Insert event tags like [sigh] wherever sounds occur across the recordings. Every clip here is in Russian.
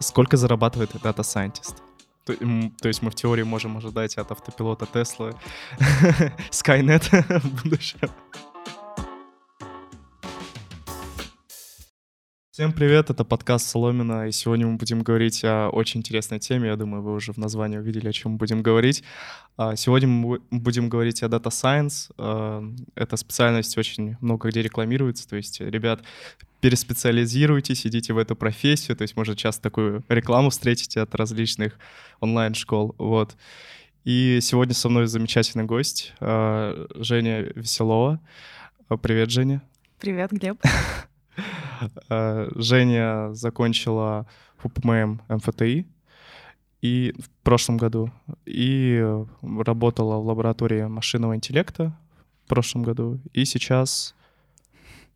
Сколько зарабатывает Data Scientist? То, то есть мы в теории можем ожидать от автопилота Tesla [laughs] Skynet [laughs] в будущем. Всем привет, это подкаст Соломина, и сегодня мы будем говорить о очень интересной теме. Я думаю, вы уже в названии увидели, о чем мы будем говорить. А, сегодня мы будем говорить о Data Science. А, эта специальность очень много где рекламируется, то есть, ребят, переспециализируйтесь, идите в эту профессию, то есть, может, часто такую рекламу встретите от различных онлайн-школ, вот. И сегодня со мной замечательный гость, а, Женя Веселова. Привет, Женя. Привет, Глеб. [laughs] Э, Женя закончила ФУПМ МФТИ и в прошлом году и работала в лаборатории машинного интеллекта в прошлом году и сейчас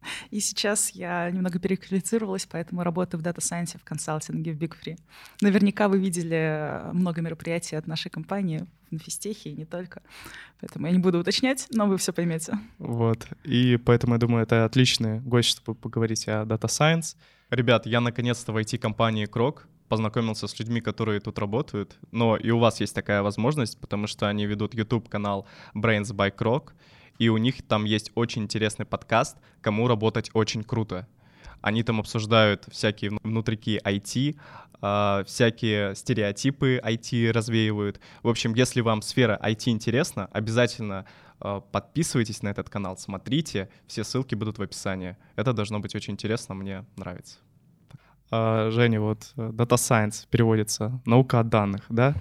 [laughs] и сейчас я немного переквалифицировалась, поэтому работаю в Data Science в консалтинге в Big Free. Наверняка вы видели много мероприятий от нашей компании на физтехе и не только. Поэтому я не буду уточнять, но вы все поймете. Вот. И поэтому, я думаю, это отличный гость, чтобы поговорить о Data Science. Ребят, я наконец-то в IT-компании Крок познакомился с людьми, которые тут работают. Но и у вас есть такая возможность, потому что они ведут YouTube-канал Brains by Крок и у них там есть очень интересный подкаст «Кому работать очень круто». Они там обсуждают всякие внутрики IT, э, всякие стереотипы IT развеивают. В общем, если вам сфера IT интересна, обязательно э, подписывайтесь на этот канал, смотрите, все ссылки будут в описании. Это должно быть очень интересно, мне нравится. А, Женя, вот э, Data Science переводится наука о данных, да?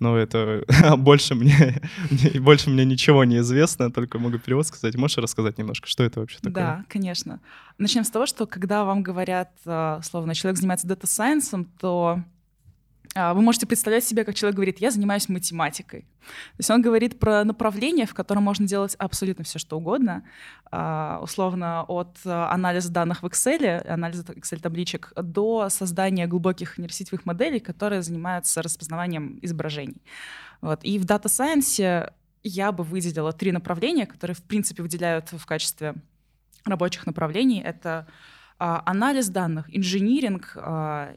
Но это [laughs] больше мне, [laughs] больше мне ничего не известно, только могу перевод сказать. Можешь рассказать немножко, что это вообще такое? Да, конечно. Начнем с того, что когда вам говорят, а, словно человек занимается data science ом, то вы можете представлять себе, как человек говорит, я занимаюсь математикой. То есть он говорит про направление, в котором можно делать абсолютно все, что угодно, а, условно от анализа данных в Excel, анализа Excel-табличек, до создания глубоких нейросетевых моделей, которые занимаются распознаванием изображений. Вот. И в Data Science я бы выделила три направления, которые, в принципе, выделяют в качестве рабочих направлений. Это а, анализ данных, инжиниринг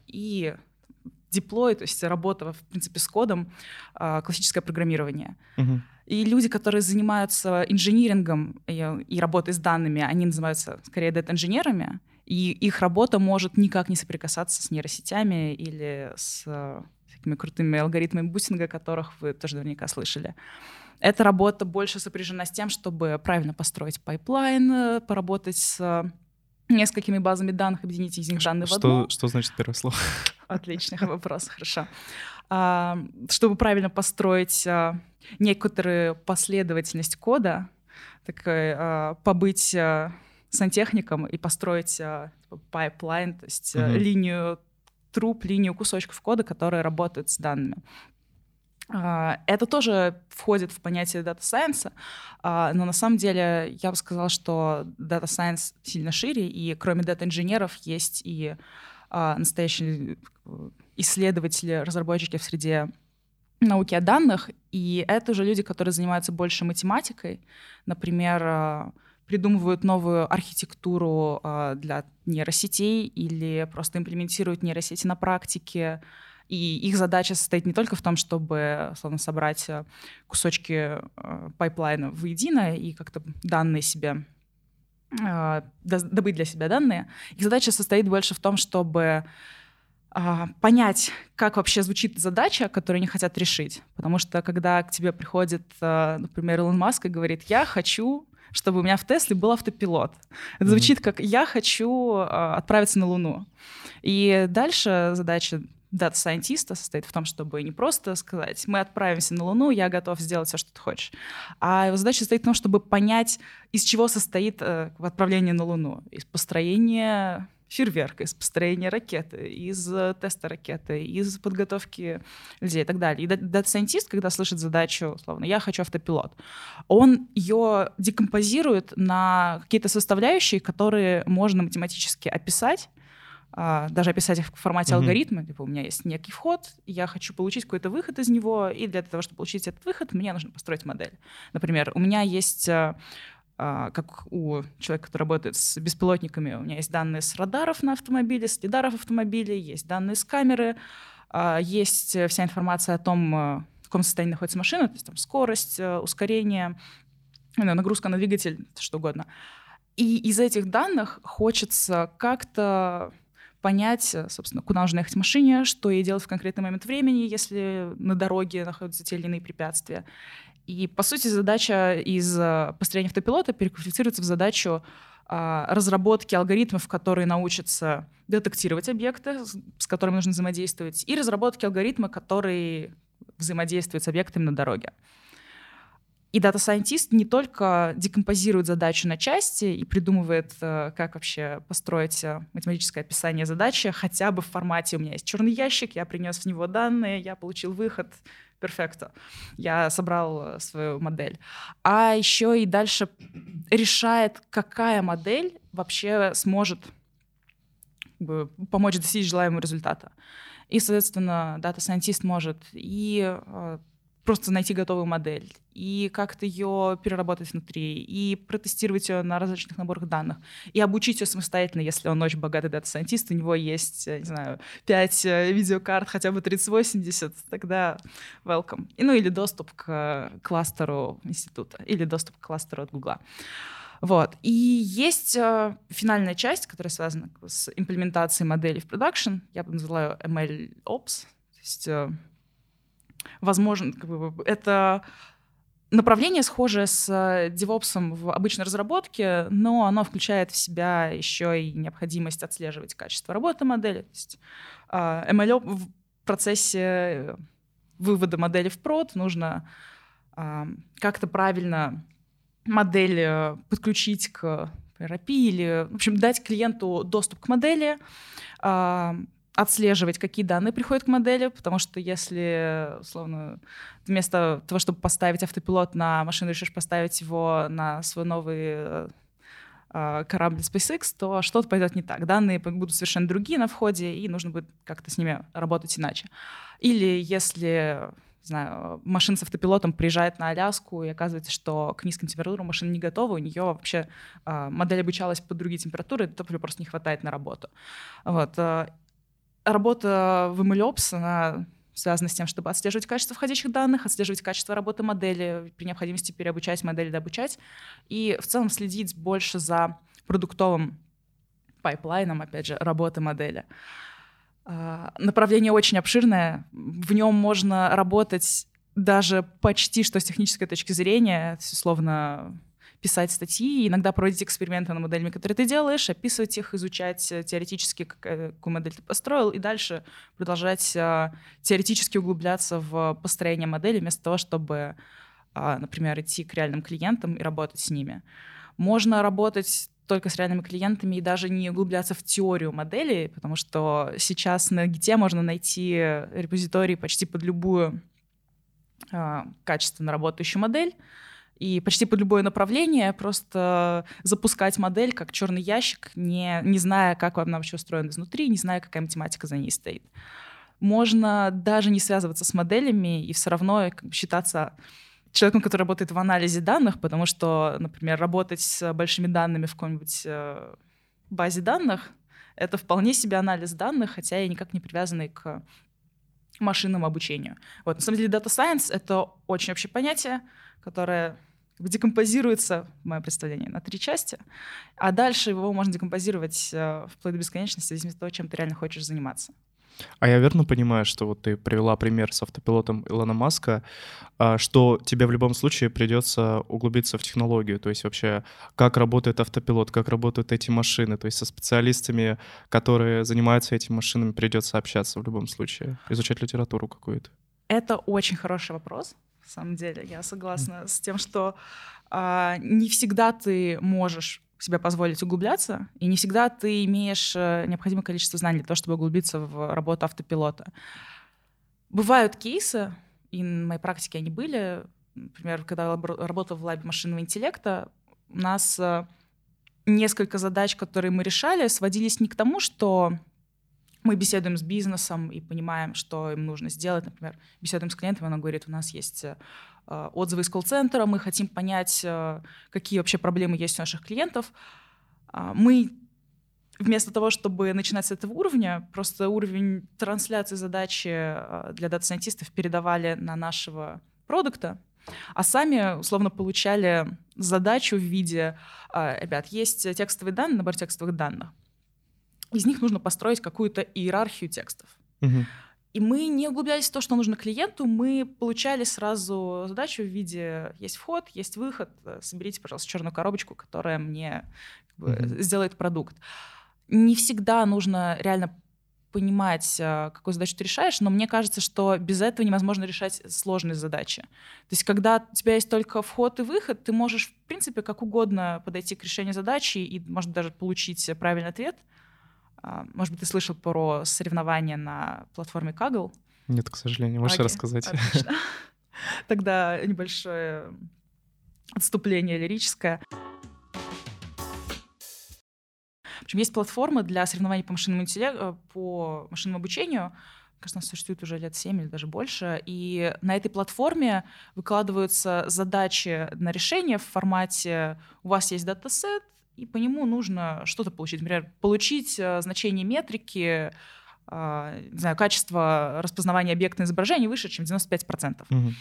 и деплой, то есть работа, в принципе, с кодом, а, классическое программирование. Угу. И люди, которые занимаются инжинирингом и, и работой с данными, они называются скорее дата-инженерами, и их работа может никак не соприкасаться с нейросетями или с такими крутыми алгоритмами бустинга, которых вы тоже наверняка слышали. Эта работа больше сопряжена с тем, чтобы правильно построить pipeline, э, поработать с несколькими базами данных, объединить из них данные что, в одну. Что значит первое слово? Отличный вопрос, хорошо. А, чтобы правильно построить а, некоторую последовательность кода, так, а, побыть сантехником и построить а, pipeline, то есть mm-hmm. линию труб, линию кусочков кода, которые работают с данными. Это тоже входит в понятие data science а, но на самом деле я бы сказала, что data science сильно шире, и кроме data инженеров есть и а, настоящие э, исследователи, разработчики в среде науки о данных, и это уже люди, которые занимаются больше математикой, например, а, придумывают новую архитектуру для нейросетей или просто имплементируют нейросети на практике, и их задача состоит не только в том, чтобы, условно, собрать э, кусочки э, пайплайна воедино и как-то данные себе добыть для себя данные. Их задача состоит больше в том, чтобы понять, как вообще звучит задача, которую они хотят решить. Потому что когда к тебе приходит, например, Илон Маск и говорит, я хочу чтобы у меня в Тесле был автопилот. Это звучит как «я хочу отправиться на Луну». И дальше задача дата-сайентиста состоит в том, чтобы не просто сказать, мы отправимся на Луну, я готов сделать все, что ты хочешь, а его задача состоит в том, чтобы понять, из чего состоит э, отправление на Луну. Из построения фреймворка, из построения ракеты, из э, теста ракеты, из подготовки людей и так далее. И дата-сайентист, когда слышит задачу, условно, я хочу автопилот, он ее декомпозирует на какие-то составляющие, которые можно математически описать, даже описать их в формате mm-hmm. алгоритма. Типа у меня есть некий вход, я хочу получить какой-то выход из него, и для того, чтобы получить этот выход, мне нужно построить модель. Например, у меня есть а, а, как у человека, который работает с беспилотниками, у меня есть данные с радаров на автомобиле, с лидаров автомобилей, есть данные с камеры, а, есть вся информация о том, а, в каком состоянии находится машина, то есть там скорость, ускорение, нагрузка на двигатель, что угодно. И из этих данных хочется как-то понять, собственно, куда нужно ехать в машине, что ей делать в конкретный момент времени, если на дороге находятся те или иные препятствия. И, по сути, задача из э, построения автопилота переквалифицируется в задачу а, разработки алгоритмов, которые научатся детектировать объекты, с которыми нужно взаимодействовать, и разработки алгоритма, который взаимодействует с объектами на дороге. И дата-сайентист не только декомпозирует задачу на части и придумывает, э, как вообще построить э, математическое описание задачи, хотя бы в формате «у меня есть черный ящик, я принес в него данные, я получил выход, perfecto. Я собрал э, свою модель. А еще и дальше решает, какая модель вообще сможет помочь достичь желаемого результата. И, соответственно, дата-сайентист может и просто найти готовую модель и как-то ее переработать внутри, и протестировать ее на различных наборах данных, и обучить ее самостоятельно, если он очень богатый дата-сайентист, у него есть, не знаю, 5 э, видеокарт, хотя бы 3080, тогда welcome. И, ну или доступ к кластеру института, или доступ к кластеру от Гугла. Вот. И есть э, финальная часть, которая связана с имплементацией модели в продакшн. Я бы назвала ML Ops. То есть э, возможно, как бы, это направление схожее с э, DevOps в обычной разработке, но оно включает в себя еще и необходимость отслеживать качество работы модели. То есть а, ML в процессе вывода модели в прод нужно а, как-то правильно модель э, подключить к API или, в общем, дать клиенту доступ к модели, а, отслеживать, какие данные приходят к модели, потому что если, условно, вместо того, чтобы поставить автопилот на машину, решишь поставить его на свой новый э, э, корабль SpaceX, то что-то пойдет не так. Данные будут совершенно другие на входе, и нужно будет как-то с ними работать иначе. Или если не знаю, машина с автопилотом приезжает на Аляску, и оказывается, что к низким температурам машина не готова, у нее вообще э, модель обучалась под другие температуры, топлива просто не хватает на работу. Вот. Работа в MLOps, она связана с тем, чтобы отслеживать качество входящих данных, отслеживать качество работы модели, при необходимости переобучать модели, дообучать, и в целом следить больше за продуктовым пайплайном, опять же, работы модели. А, направление очень обширное, в нем можно работать даже почти что с технической точки зрения, условно писать статьи, иногда проводить эксперименты над моделями, которые ты делаешь, описывать их, изучать э, теоретически, э, какую модель ты построил, и дальше продолжать а, теоретически углубляться в построение модели вместо того, чтобы, например, идти к реальным клиентам и работать с ними. Можно работать только с реальными клиентами и даже не углубляться в теорию модели, потому что сейчас на Git можно найти репозиторий почти под любую э, качественно работающую модель, и почти под любое направление просто запускать модель как черный ящик, не, не зная, как она вообще устроена изнутри, не зная, какая математика за ней стоит. Можно даже не связываться с моделями и все равно считаться человеком, который работает в анализе данных, потому что, например, работать с большими данными в какой-нибудь э, базе данных — это вполне себе анализ данных, хотя и никак не привязанный к машинному обучению. Вот. На самом деле, Data Science — это очень общее понятие, которое декомпозируется, мое представление, на три части, а дальше его можно декомпозировать э, вплоть до бесконечности, в зависимости от того, чем ты реально хочешь заниматься. А я верно понимаю, что вот ты привела пример с автопилотом Илона Маска, а, что тебе в любом случае придется углубиться в технологию, то есть вообще как работает автопилот, как работают эти машины, то есть со специалистами, которые занимаются этими машинами, придется общаться в любом случае, изучать литературу какую-то. Это очень хороший вопрос, на самом деле. Я согласна с тем, что а, не всегда ты можешь себе позволить углубляться, и не всегда ты имеешь э, необходимое количество знаний для того, чтобы углубиться в работу автопилота. Бывают кейсы, и на моей практике они были. Например, когда я работала в лабе машинного интеллекта, у нас э, несколько задач, которые мы решали, сводились не к тому, что мы беседуем с бизнесом и понимаем, что им нужно сделать. Например, беседуем с клиентом, она говорит, у нас есть э, отзывы из колл-центра, мы хотим понять, э, какие вообще проблемы есть у наших клиентов. А, мы вместо того, чтобы начинать с этого уровня, просто уровень трансляции задачи э, для дата-сайентистов передавали на нашего продукта, а сами условно получали задачу в виде, ребят, есть текстовые данные, набор текстовых данных из них нужно построить какую-то иерархию текстов. Угу. И мы не углублялись в то, что нужно клиенту, мы получали сразу задачу в виде есть вход, есть выход, соберите, пожалуйста, черную коробочку, которая мне как бы, mm сделает продукт. Не всегда нужно реально понимать, а, какую задачу ты решаешь, но мне кажется, что без этого невозможно решать сложные задачи. То есть когда у тебя есть только вход и выход, ты можешь, в принципе, как угодно подойти к решению задачи и, может даже получить правильный ответ — может быть, ты слышал про соревнования на платформе Kaggle? Нет, к сожалению. Можешь Окей, рассказать? Отлично. [laughs] [laughs] Тогда небольшое отступление лирическое. В общем, есть платформа для соревнований по машинному, интеллекту, по машинному обучению. Кажется, она существует уже лет 7 или даже больше. И на этой платформе выкладываются задачи на решение в формате «У вас есть датасет, и по нему нужно что-то получить. Например, получить э, значение метрики, э, не знаю, качество распознавания объекта изображения выше, чем 95%. Угу.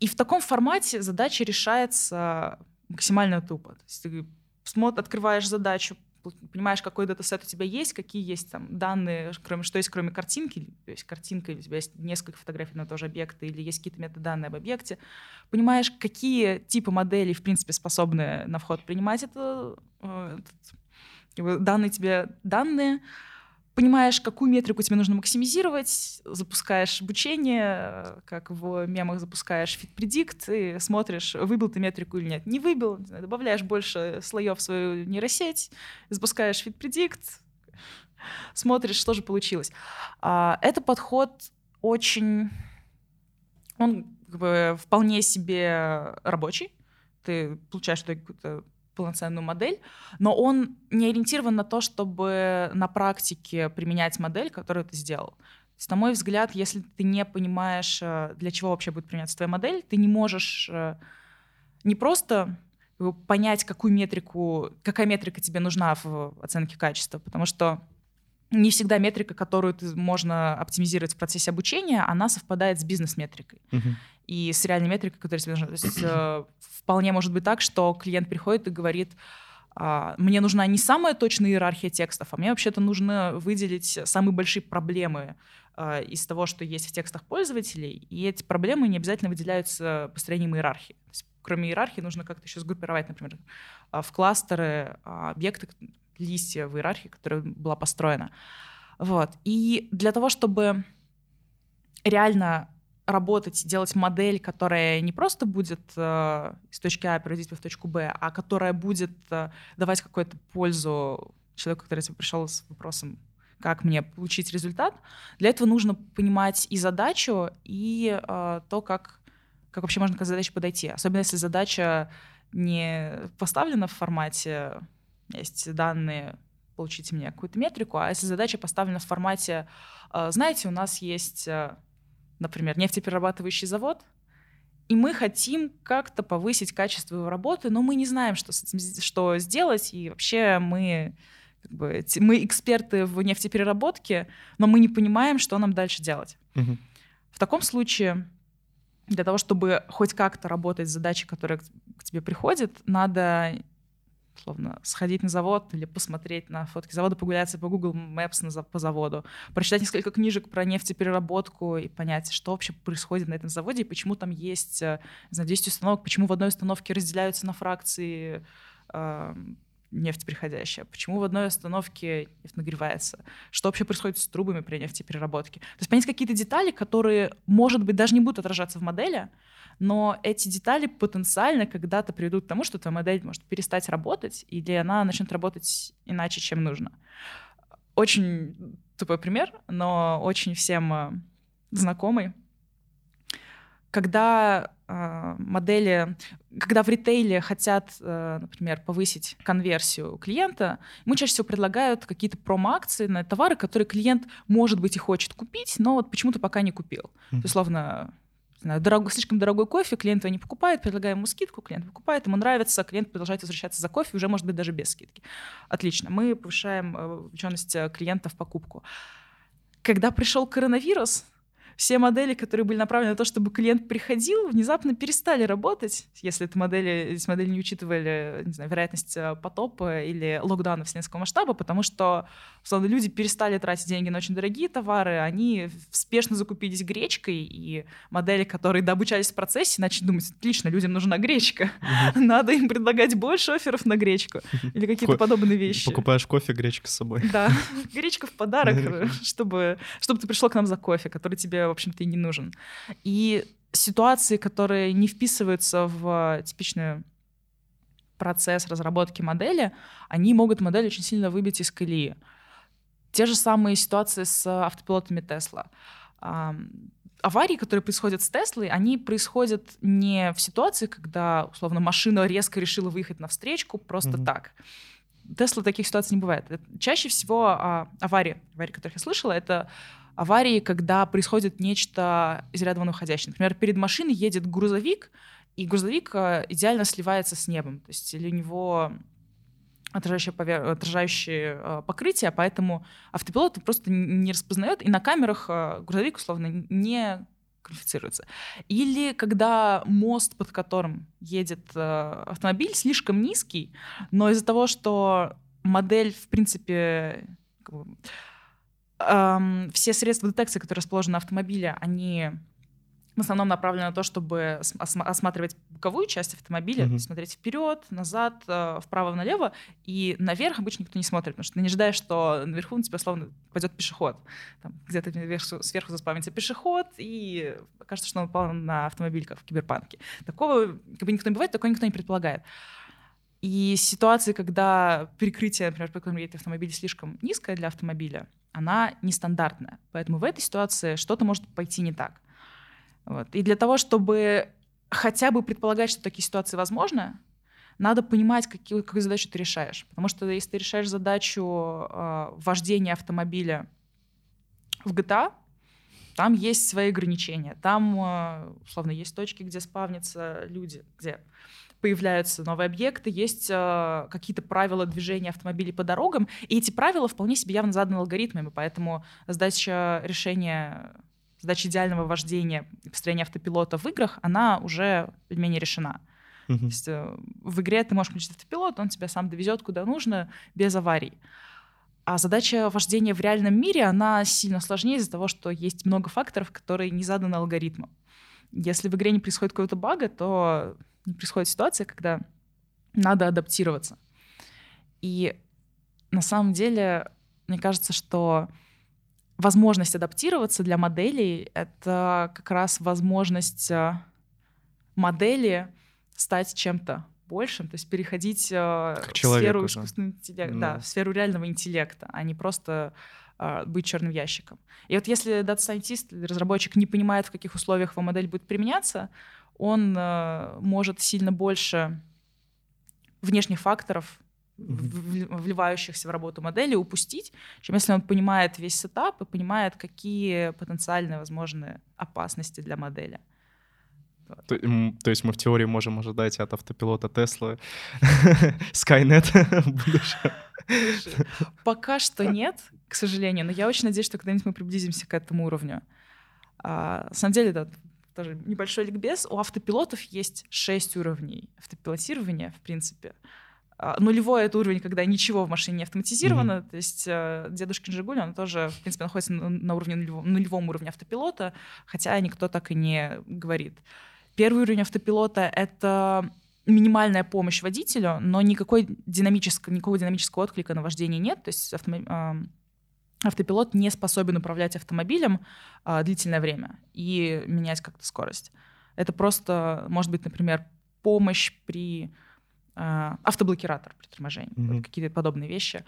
И в таком формате задача решается максимально тупо. То есть ты открываешь задачу, понимаешь, какой датасет у тебя есть, какие есть там данные, кроме, что есть кроме картинки, то есть картинка, у тебя есть несколько фотографий на тоже объекта, или есть какие-то метаданные об объекте, понимаешь, какие типы моделей, в принципе, способны на вход принимать это, э, этот, данные тебе данные, понимаешь, какую метрику тебе нужно максимизировать, запускаешь обучение, как в мемах запускаешь фит-предикт, и смотришь, выбил ты метрику или нет. Не выбил, добавляешь больше слоев в свою нейросеть, запускаешь фит-предикт, смотришь, что же получилось. А, это подход очень... Он как бы, вполне себе рабочий. Ты получаешь какую-то полноценную модель, но он не ориентирован на то, чтобы на практике применять модель, которую ты сделал. То есть, на мой взгляд, если ты не понимаешь, э, для чего вообще будет применяться твоя модель, ты не можешь э, не просто понять, какую метрику, какая метрика тебе нужна в оценке качества, потому что не всегда метрика, которую ты, можно оптимизировать в процессе обучения, она совпадает с бизнес-метрикой. Uh-huh. И с реальной метрикой, которая тебе нужна. То есть э, вполне может быть так, что клиент приходит и говорит, а, мне нужна не самая точная иерархия текстов, а мне вообще-то нужно выделить самые большие проблемы а, из того, что есть в текстах пользователей, и эти проблемы не обязательно выделяются построением иерархии. То есть, кроме иерархии нужно как-то еще сгруппировать, например, а, в кластеры объекты, листья в иерархии, которая была построена. Вот. И для того, чтобы реально работать, делать модель, которая не просто будет э, из точки А переводить в точку Б, а которая будет э, давать какую-то пользу человеку, который тебе пришел с вопросом, как мне получить результат, для этого нужно понимать и задачу, и э, то, как, как вообще можно к задаче подойти. Особенно если задача не поставлена в формате есть данные, получите мне какую-то метрику, а если задача поставлена в формате, э, знаете, у нас есть э, например, нефтеперерабатывающий завод, и мы хотим как-то повысить качество его работы, но мы не знаем, что, с этим, что сделать, и вообще мы, как бы, мы эксперты в нефтепереработке, но мы не понимаем, что нам дальше делать. Угу. В таком случае для того, чтобы хоть как-то работать с задачей, которая к тебе приходит, надо условно, сходить на завод или посмотреть на фотки завода, погуляться по Google Maps на, по заводу, прочитать несколько книжек про нефтепереработку и понять, что вообще происходит на этом заводе и почему там есть, э, не знаю, 10 установок, почему в одной установке разделяются на фракции э, нефть приходящая, почему в одной установке нефть нагревается, что вообще происходит с трубами при нефтепереработке. То есть понять какие-то детали, которые, может быть, даже не будут отражаться в модели, но эти детали потенциально когда-то приведут к тому, что твоя модель может перестать работать, или она начнет работать иначе, чем нужно. Очень тупой пример, но очень всем э, знакомый. Когда э, модели, когда в ритейле хотят, э, например, повысить конверсию клиента, ему чаще всего предлагают какие-то промо-акции на товары, которые клиент, может быть, и хочет купить, но вот почему-то пока не купил. Mm-hmm. То есть, условно, знаю, дорогой, слишком дорогой кофе, клиент его не покупает, предлагаем ему скидку, клиент покупает, ему нравится, клиент продолжает возвращаться за кофе, уже может быть даже без скидки. Отлично, мы повышаем э, вовлеченность э, клиента в покупку. Когда пришел коронавирус, все модели, которые были направлены на то, чтобы клиент приходил, внезапно перестали работать, если эти модели, эти модели не учитывали, не знаю, вероятность э, потопа или локдауна вселенского масштаба, потому что, условно, люди перестали тратить деньги на очень дорогие товары, они спешно закупились гречкой, и модели, которые дообучались в процессе, начали думать, отлично, людям нужна гречка, [laughs] надо им предлагать больше офферов на гречку или какие-то подобные вещи. Покупаешь кофе, гречка с собой. Да, [laughs] гречка в подарок, чтобы, чтобы ты пришел к нам за кофе, который тебе в общем-то, и не нужен. И ситуации, которые не вписываются в типичный процесс разработки модели, они могут модель очень сильно выбить из колеи. Те же самые ситуации с автопилотами Тесла. Аварии, которые происходят с Теслой, они происходят не в ситуации, когда, условно, машина резко решила выехать на встречку просто mm-hmm. так. Тесла таких ситуаций не бывает. Чаще всего а, аварии, аварии, которых я слышала, это аварии, когда происходит нечто из ряда вон выходящее. Например, перед машиной едет грузовик, и грузовик э, идеально сливается с небом. То есть или у него отражающее, повер... отражающее э, покрытие, поэтому автопилот просто не распознает, и на камерах э, грузовик, условно, не квалифицируется. Или когда мост, под которым едет автомобиль, слишком низкий, но из-за того, что модель, в принципе, эм, все средства детекции, которые расположены на автомобиле, они в основном направлены на то, чтобы осматривать боковую часть автомобиля, mm-hmm. смотреть вперед, назад, э, вправо, налево, и наверх обычно никто не смотрит, потому что ты не ожидаешь, что наверху на тебя словно пойдет пешеход. Там, где-то сверху, сверху заспавнится пешеход, и кажется, что он упал на автомобиль, как в киберпанке. Такого как бы никто не бывает, такого никто не предполагает. И ситуации, когда перекрытие, например, по которому едет автомобиль, слишком низкое для автомобиля, она нестандартная. Поэтому в этой ситуации что-то может пойти не так. Вот. И для того, чтобы хотя бы предполагать, что такие ситуации возможны, надо понимать, какие, какую задачу ты решаешь. Потому что если ты решаешь задачу э, вождения автомобиля в GTA, там есть свои ограничения. Там, э, условно, есть точки, где спавнятся люди, где появляются новые объекты, есть э, какие-то правила движения автомобилей по дорогам, и эти правила вполне себе явно заданы алгоритмами, поэтому задача решения, задача идеального вождения и построения автопилота в играх, она уже менее решена. Uh-huh. То есть, э, в игре ты можешь включить автопилот, он тебя сам довезет куда нужно без аварий. А задача вождения в реальном мире, она сильно сложнее из-за того, что есть много факторов, которые не заданы алгоритмом. Если в игре не происходит какого-то бага, то происходит ситуация, когда надо адаптироваться. И на самом деле, мне кажется, что возможность адаптироваться для моделей — это как раз возможность э, модели стать чем-то большим, то есть переходить э, в сферу искусственного интеллекта, да. да, в сферу реального интеллекта, а не просто э, быть черным ящиком. И вот если дата-сайентист или разработчик не понимает, в каких условиях его модель будет применяться, он э, может сильно больше внешних факторов, вливающихся в работу модели, упустить, чем если он понимает весь сетап и понимает, какие потенциальные возможные опасности для модели. Вот. То, то есть мы в теории можем ожидать от автопилота Тесла [laughs] Skynet Пока что нет, к сожалению, но я очень надеюсь, что когда-нибудь мы приблизимся к этому уровню. А, на самом деле, да, тоже небольшой ликбез. У автопилотов есть шесть уровней автопилотирования, в принципе. А, нулевой — это уровень, когда ничего в машине не автоматизировано. Mm-hmm. То есть э, дедушкин «Жигуль», он тоже, в принципе, находится на уровне нулевом, нулевом уровне автопилота, хотя никто так и не говорит. Первый уровень автопилота — это минимальная помощь водителю, но никакой динамического, никакого динамического отклика на вождение нет. То есть автомобиль автопилот не способен управлять автомобилем а, длительное время и менять как-то скорость. Это просто, может быть, например, помощь при а, автоблокиратор при торможении, mm-hmm. вот какие-то подобные вещи.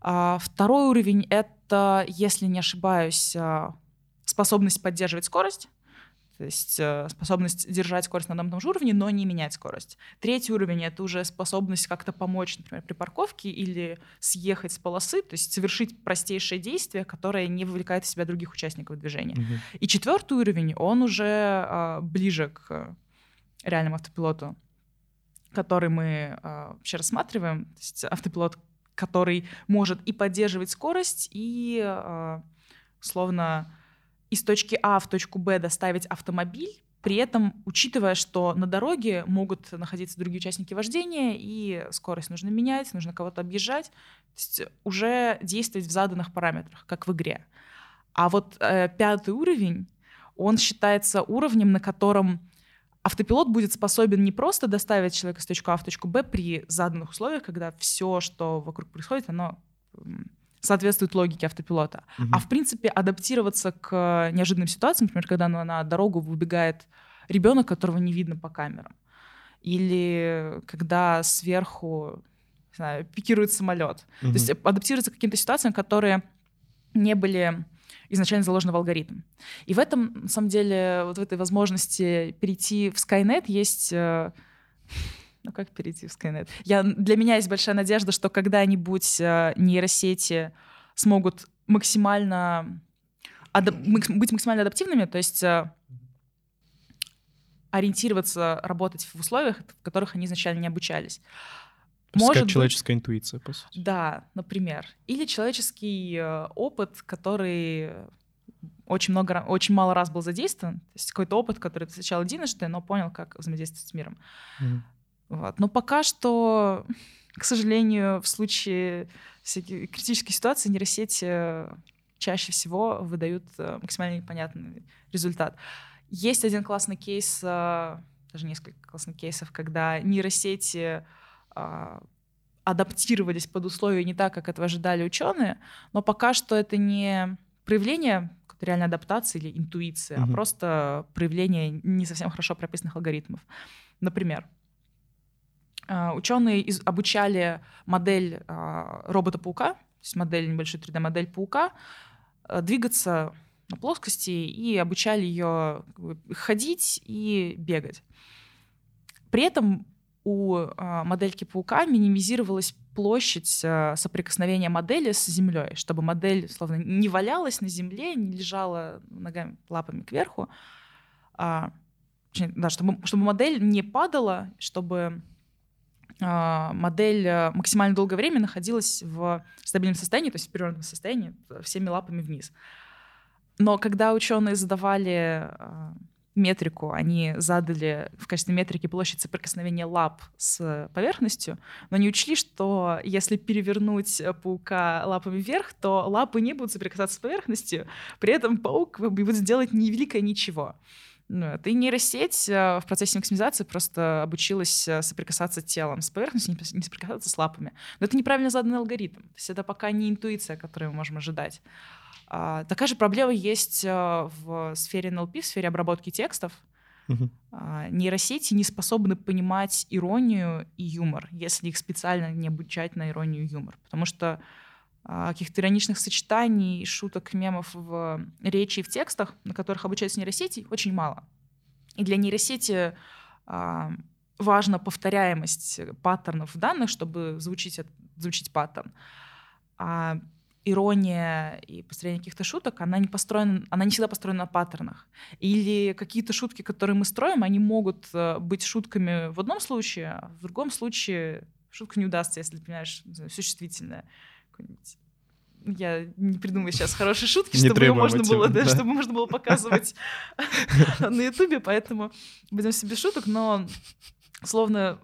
А, второй уровень — это, если не ошибаюсь, а, способность поддерживать скорость. То есть э, способность держать скорость на одном и том же уровне, но не менять скорость. Третий уровень — это уже способность как-то помочь, например, при парковке или съехать с полосы, то есть совершить простейшее действие, которое не вовлекает в себя других участников движения. Угу. И четвертый уровень, он уже э, ближе к реальному автопилоту, который мы э, вообще рассматриваем. То есть автопилот, который может и поддерживать скорость, и э, словно из точки А в точку Б доставить автомобиль, при этом учитывая, что на дороге могут находиться другие участники вождения, и скорость нужно менять, нужно кого-то объезжать, то есть уже действовать в заданных параметрах, как в игре. А вот э, пятый уровень, он считается уровнем, на котором автопилот будет способен не просто доставить человека с точки А в точку Б при заданных условиях, когда все, что вокруг происходит, оно соответствует логике автопилота. Угу. А в принципе адаптироваться к неожиданным ситуациям, например, когда на, на дорогу выбегает ребенок, которого не видно по камерам, или когда сверху не знаю, пикирует самолет. Угу. То есть адаптироваться к каким-то ситуациям, которые не были изначально заложены в алгоритм. И в этом, на самом деле, вот в этой возможности перейти в Skynet есть э, ну как перейти в Skynet? Я, для меня есть большая надежда, что когда-нибудь э, нейросети смогут максимально быть максимально адаптивными, то есть э, ориентироваться, работать в условиях, в которых они изначально не обучались. Может как человеческая быть, интуиция, по сути. Да, например. Или человеческий э, опыт, который очень, много, очень мало раз был задействован. То есть какой-то опыт, который ты сначала единожды, но понял, как взаимодействовать с миром. Mm-hmm. Вот. Но пока что, [laughs] к сожалению, в случае всяких критической ситуации нейросети чаще всего выдают э, максимально непонятный результат. Есть один классный кейс, э, даже несколько классных кейсов, когда нейросети адаптировались под условия не так, как этого ожидали ученые, но пока что это не проявление реальной адаптации или интуиции, угу. а просто проявление не совсем хорошо прописанных алгоритмов. Например, ученые из, обучали модель а, робота-паука, то есть модель, небольшой 3D-модель паука, а, двигаться на плоскости и обучали ее ходить и бегать. При этом у модельки паука минимизировалась площадь соприкосновения модели с землей, чтобы модель словно не валялась на земле, не лежала ногами, лапами кверху, а, да, чтобы, чтобы модель не падала, чтобы а, модель э, максимально долгое время находилась в стабильном состоянии, то есть в перевернутом состоянии, всеми лапами вниз. Но когда ученые задавали а, метрику, они задали в качестве метрики площадь соприкосновения лап с поверхностью, но не учли, что если перевернуть паука лапами вверх, то лапы не будут соприкасаться с поверхностью, при этом паук будет делать невеликое ничего. Ну, и нейросеть э, в процессе максимизации просто обучилась э, соприкасаться телом с поверхностью, не соприкасаться с лапами. Но это неправильно заданный алгоритм. То есть это пока не интуиция, которую мы можем ожидать. А, такая же проблема есть в сфере NLP, в сфере обработки текстов. Uh-huh. Нейросети не способны понимать иронию и юмор, если их специально не обучать на иронию и юмор. Потому что а, каких-то ироничных сочетаний, шуток, мемов в речи и в текстах, на которых обучаются нейросети, очень мало. И для нейросети а, важна повторяемость паттернов данных, чтобы звучить, звучить паттерн. А ирония и построение каких-то шуток, она не построена, она не всегда построена на паттернах. Или какие-то шутки, которые мы строим, они могут э, быть шутками в одном случае, а в другом случае шутка не удастся, если, понимаешь, существительное какой-нибудь я не придумаю сейчас хорошие [laughs] шутки, чтобы ее можно было, да, да. чтобы можно было показывать [laughs] на Ютубе, поэтому будем себе шуток, но словно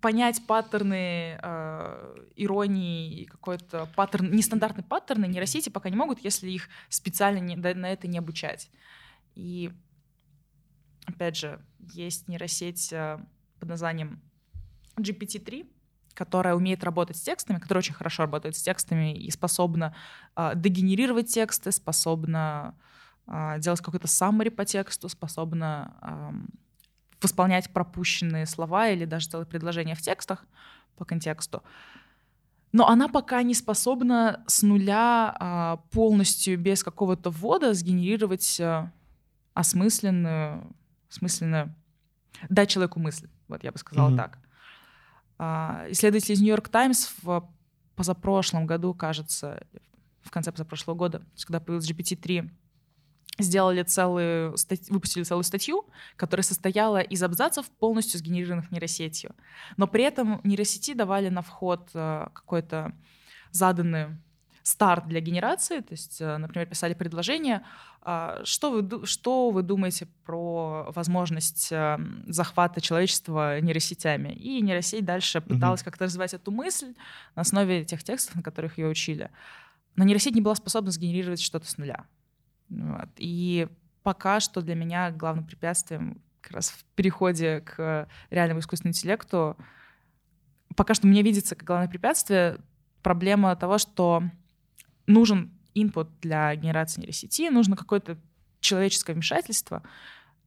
понять паттерны э, иронии, какой-то паттерн, нестандартные паттерны нейросети пока не могут, если их специально не, на это не обучать. И опять же, есть нейросеть э, под названием GPT-3, которая умеет работать с текстами, которая очень хорошо работает с текстами и способна э, дегенерировать тексты, способна э, делать какой-то summary по тексту, способна э, восполнять пропущенные слова или даже целые предложения в текстах по контексту. Но она пока не способна с нуля а, полностью без какого-то ввода сгенерировать а, осмысленную, осмысленную, дать человеку мысль, вот я бы сказала mm-hmm. так. А, исследователи из Нью-Йорк Таймс в позапрошлом году, кажется, в конце позапрошлого года, когда появился GPT-3, сделали целую, выпустили целую статью, которая состояла из абзацев, полностью сгенерированных нейросетью. Но при этом нейросети давали на вход э, какой-то заданный старт для генерации, то есть, э, например, писали предложение, а, что вы, что вы думаете про возможность э, захвата человечества нейросетями? И нейросеть дальше пыталась угу. как-то развивать эту мысль на основе тех текстов, на которых ее учили. Но нейросеть не была способна сгенерировать что-то с нуля. Вот. И пока что для меня главным препятствием как раз в переходе к реальному искусственному интеллекту пока что мне видится как главное препятствие проблема того, что нужен input для генерации нейросети, нужно какое-то человеческое вмешательство,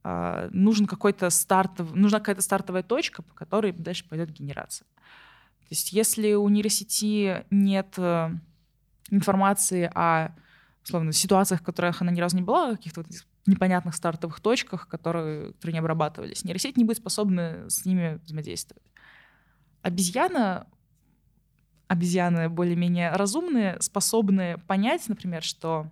э, нужен какой-то стартов, нужна какая-то стартовая точка, по которой дальше пойдет генерация. То есть если у нейросети нет э, информации о условно, ситуациях, в которых она ни разу не была, каких-то вот непонятных стартовых точках, которые, которые не обрабатывались, нейросеть не будет способна с ними взаимодействовать. Обезьяна обезьяны более-менее разумные, способны понять, например, что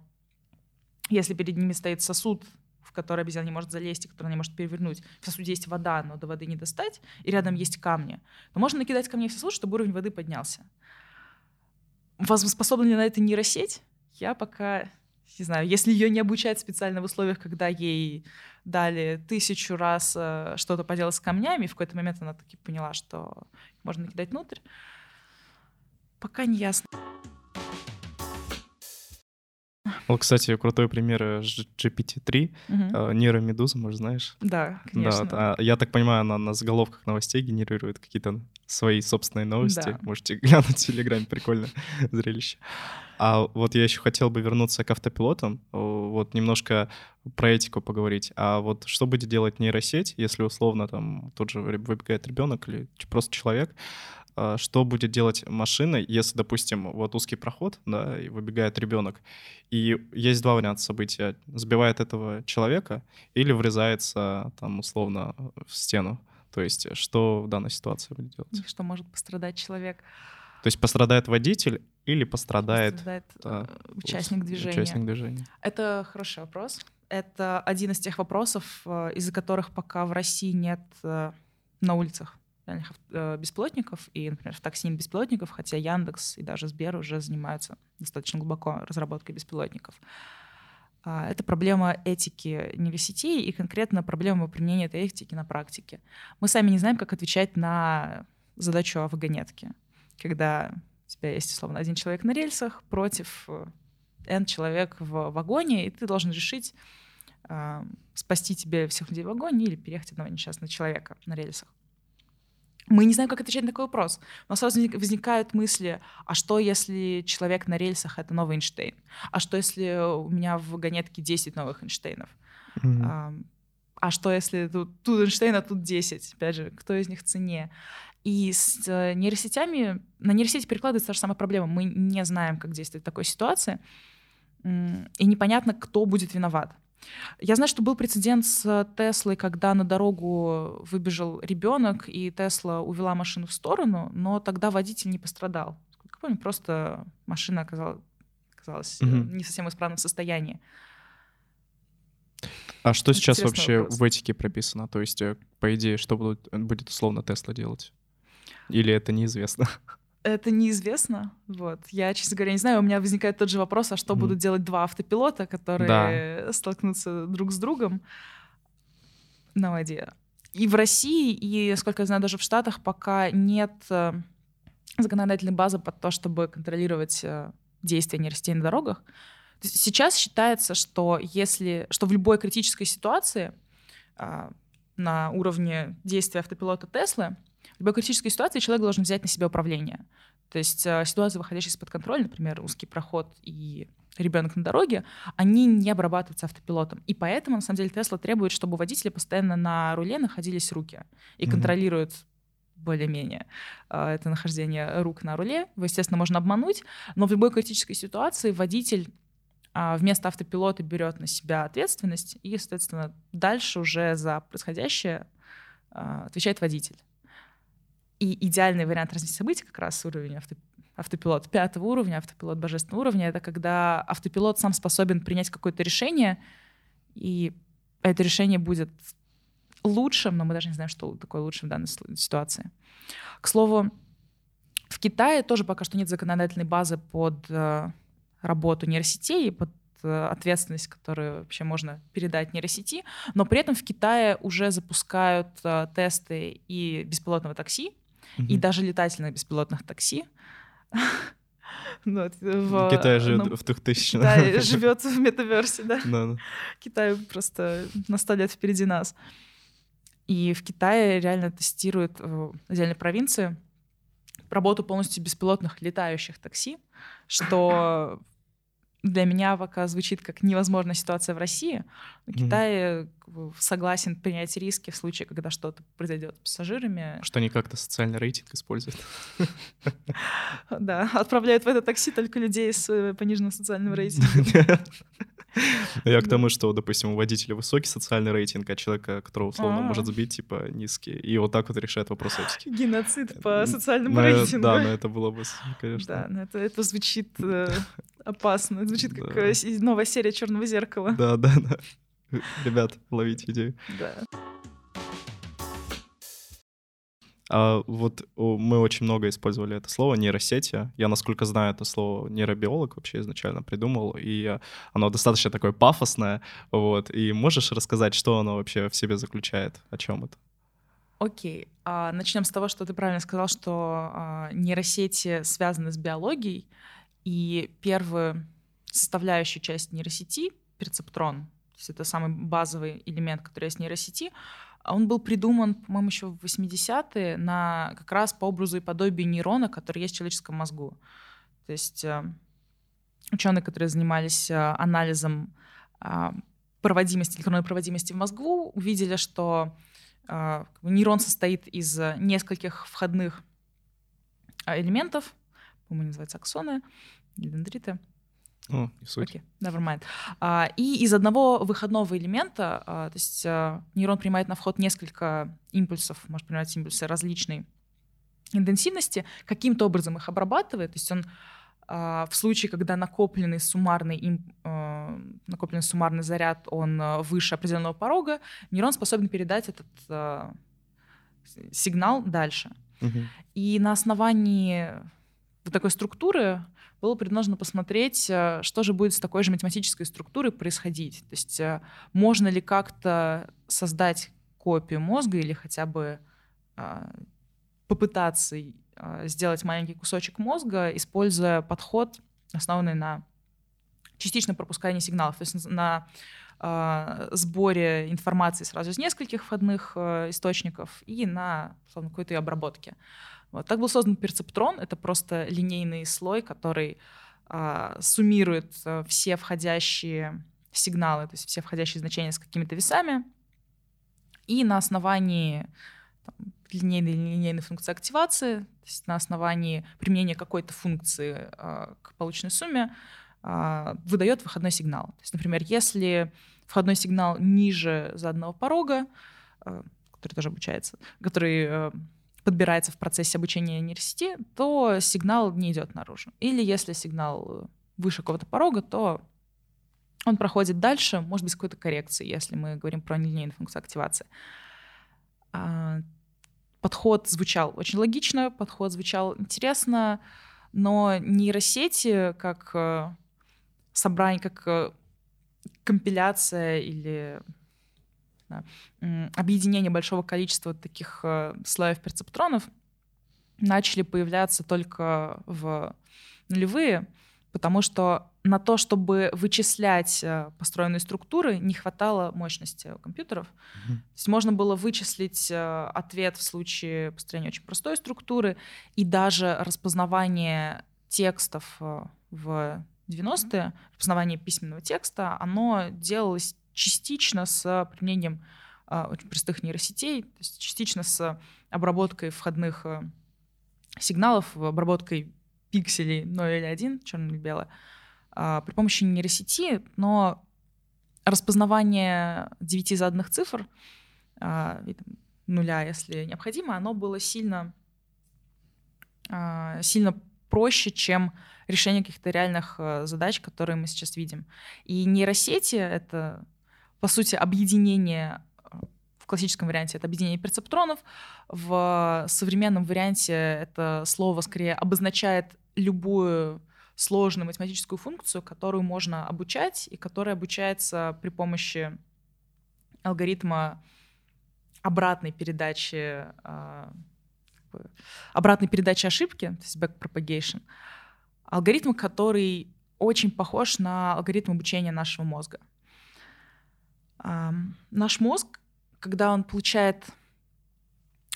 если перед ними стоит сосуд, в который обезьяна не может залезть и который не может перевернуть, в сосуде есть вода, но до воды не достать, и рядом есть камни, то можно накидать камни в сосуд, чтобы уровень воды поднялся. Способна ли на это нейросеть? Я пока не знаю, если ее не обучать специально в условиях, когда ей дали тысячу раз э, что-то поделать с камнями, в какой-то момент она таки поняла, что можно накидать внутрь, Пока не ясно. Вот, кстати, крутой пример э, GPT-3, угу. нейромедуза, может, знаешь? Да, конечно. Да, я так понимаю, она на заголовках новостей генерирует какие-то свои собственные новости. Да. Можете [laughs] глянуть в Телеграме, прикольно [laughs] зрелище. А вот я еще хотел бы вернуться к автопилотам, вот немножко про этику поговорить. А вот что будет делать нейросеть, если условно там тот же выбегает ребенок или просто человек, что будет делать машина, если, допустим, вот узкий проход, да, и выбегает ребенок, и есть два варианта события. Сбивает этого человека или врезается там условно в стену. То есть что в данной ситуации будет делать? Что может пострадать человек? То есть пострадает водитель или пострадает, пострадает да, э, участник движения? Участник движения. Это хороший вопрос. Это один из тех вопросов, э, из-за которых пока в России нет э, на улицах реальных э, беспилотников, и, например, в такси беспилотников, хотя Яндекс и даже Сбер уже занимаются достаточно глубоко разработкой беспилотников. А, это проблема этики нейросетей и конкретно проблема применения этой этики на практике. Мы сами не знаем, как отвечать на задачу о вагонетке, когда у тебя есть, условно, один человек на рельсах против э, N человек в вагоне, и ты должен решить, э, спасти тебе всех людей в вагоне или переехать одного несчастного человека на рельсах мы не знаем, как отвечать на такой вопрос. У нас сразу возникают мысли, а что, если человек на рельсах — это новый Эйнштейн? А что, если у меня в вагонетке 10 новых Эйнштейнов? Mm-hmm. А, а что, если тут, тут Эйнштейн, а тут 10? Опять же, кто из них цене? И с э, нейросетями, на нейросети перекладывается та же самая проблема. Мы не знаем, как действовать в такой ситуации, и непонятно, кто будет виноват. Я знаю, что был прецедент с Теслой, когда на дорогу выбежал ребенок, и Тесла увела машину в сторону, но тогда водитель не пострадал. Как помню, просто машина оказалась, оказалась угу. не совсем в исправном состоянии. А что сейчас вообще вопрос. в этике прописано? То есть, э, по идее, что будет, будет условно Тесла делать? Или это неизвестно? Это неизвестно. Вот. Я, честно говоря, не знаю. У меня возникает тот же вопрос, а что mm. будут делать два автопилота, которые да. столкнутся друг с другом на воде. И в России, и, сколько я знаю, даже в Штатах пока нет э, законодательной базы под то, чтобы контролировать э, действия нейросетей на дорогах. Сейчас считается, что если, что в любой критической ситуации а, на уровне действия автопилота Теслы любой критической ситуации человек должен взять на себя управление. То есть э, ситуация, выходящая из-под контроля, например, узкий проход и ребенок на дороге, они не обрабатываются автопилотом. И поэтому, на самом деле, Тесла требует, чтобы у водителя постоянно на руле находились руки и mm-hmm. контролируют более-менее э, это нахождение рук на руле. Его, естественно, можно обмануть, но в любой критической ситуации водитель а, вместо автопилота берет на себя ответственность, и, соответственно, дальше уже за происходящее а, отвечает водитель. И идеальный вариант развития событий как раз уровень авто, автопилот пятого уровня, автопилот божественного уровня, это когда автопилот сам способен принять какое-то решение, и это решение будет лучшим, но мы даже не знаем, что такое лучшим в данной ситуации. К слову, в Китае тоже пока что нет законодательной базы под э, работу нейросетей, под э, ответственность, которую вообще можно передать нейросети, но при этом в Китае уже запускают э, тесты и беспилотного такси, mm-hmm. и даже летательных беспилотных такси. [laughs] Ну, в, Китай живет ну, в 2000 Да, живет в метаверсе, да. да. Китай просто на сто лет впереди нас. И в Китае реально тестируют в отдельной провинции работу полностью беспилотных летающих такси, что для меня пока звучит как невозможная ситуация в России. Но Китай mm-hmm. согласен принять риски в случае, когда что-то произойдет с пассажирами. Что они как-то социальный рейтинг используют. [laughs] Да, отправляют в это такси только людей с э, пониженным социальным [laughs] рейтингом. [laughs] Я к тому, что, допустим, у водителя высокий социальный рейтинг, а человека, которого условно может сбить, типа, низкий. И вот так вот решает вопрос этики. Геноцид по социальному рейтингу. Да, но это было бы, конечно. Да, это звучит э, опасно. Звучит как э, новая серия Черного зеркала. Да, да, да. Ребят, ловите идею. Да. А вот мы очень много использовали это слово нейросети. Я, насколько знаю, это слово нейробиолог вообще изначально придумал, и оно достаточно такое пафосное. Вот. И можешь рассказать, что оно вообще в себе заключает? О чем это? Окей. А, начнем с того, что ты правильно сказал, что а, нейросети связаны с биологией, и первую составляющую часть нейросети, перцептрон, то есть это самый базовый элемент, который есть в нейросети, он был придуман, по-моему, еще в 80-е на как раз по образу и подобию нейрона, который есть в человеческом мозгу. То есть э, ученые, которые занимались э, анализом э, проводимости, электронной проводимости в мозгу, увидели, что нейрон состоит из нескольких входных элементов, по-моему, называются аксоны или дендриты. О, не суть. Okay, never mind. А, и из одного выходного элемента, а, то есть а, нейрон принимает на вход несколько импульсов, может принимать импульсы различной интенсивности, каким-то образом их обрабатывает, то есть он а, в случае, когда накопленный суммарный, им, а, накопленный суммарный заряд, он а, выше определенного порога, нейрон способен передать этот сигнал дальше. Угу. И на основании вот такой структуры было предложено посмотреть, э, что же будет с такой же математической структурой происходить. То есть э, можно ли как-то создать копию мозга или хотя бы а, попытаться сделать маленький кусочек мозга, используя подход, основанный на частичном пропускании сигналов, то есть на э, сборе информации сразу из нескольких входных э, источников и на какой-то обработке. Вот. Так был создан перцептрон. Это просто линейный слой, который а, суммирует а, все входящие сигналы, то есть все входящие значения с какими-то весами. И на основании там, линейной или линейной функции активации, то есть на основании применения какой-то функции а, к полученной сумме, а, выдает выходной сигнал. То есть, например, если входной сигнал ниже заданного порога, а, который тоже обучается, который а, подбирается в процессе обучения нейросети, то сигнал не идет наружу. Или если сигнал выше какого-то порога, то он проходит дальше, может быть, с какой-то коррекцией, если мы говорим про нелинейную функцию активации. А, подход звучал очень логично, подход звучал интересно, но нейросети как э, собрание, как э, компиляция или да, объединение большого количества таких э, слоев перцептронов начали появляться только в нулевые, потому что на то, чтобы вычислять э, построенные структуры, не хватало мощности у компьютеров. Mm-hmm. То есть можно было вычислить э, ответ в случае построения очень простой структуры, и даже распознавание текстов в 90-е, распознавание письменного текста, оно делалось частично с применением а, очень простых нейросетей, то есть частично с обработкой входных а, сигналов, обработкой пикселей 0 или 1, черное или белое, а, при помощи нейросети, но распознавание девяти заданных цифр, а, нуля, если необходимо, оно было сильно, сильно проще, чем решение каких-то реальных э, задач, которые мы сейчас видим. И нейросети — это, по сути, объединение в классическом варианте это объединение перцептронов, в современном варианте это слово скорее обозначает любую сложную математическую функцию, которую можно обучать и которая обучается при помощи алгоритма обратной передачи а, обратной передачи ошибки, то есть backpropagation, алгоритм, который очень похож на алгоритм обучения нашего мозга. Наш мозг, когда он получает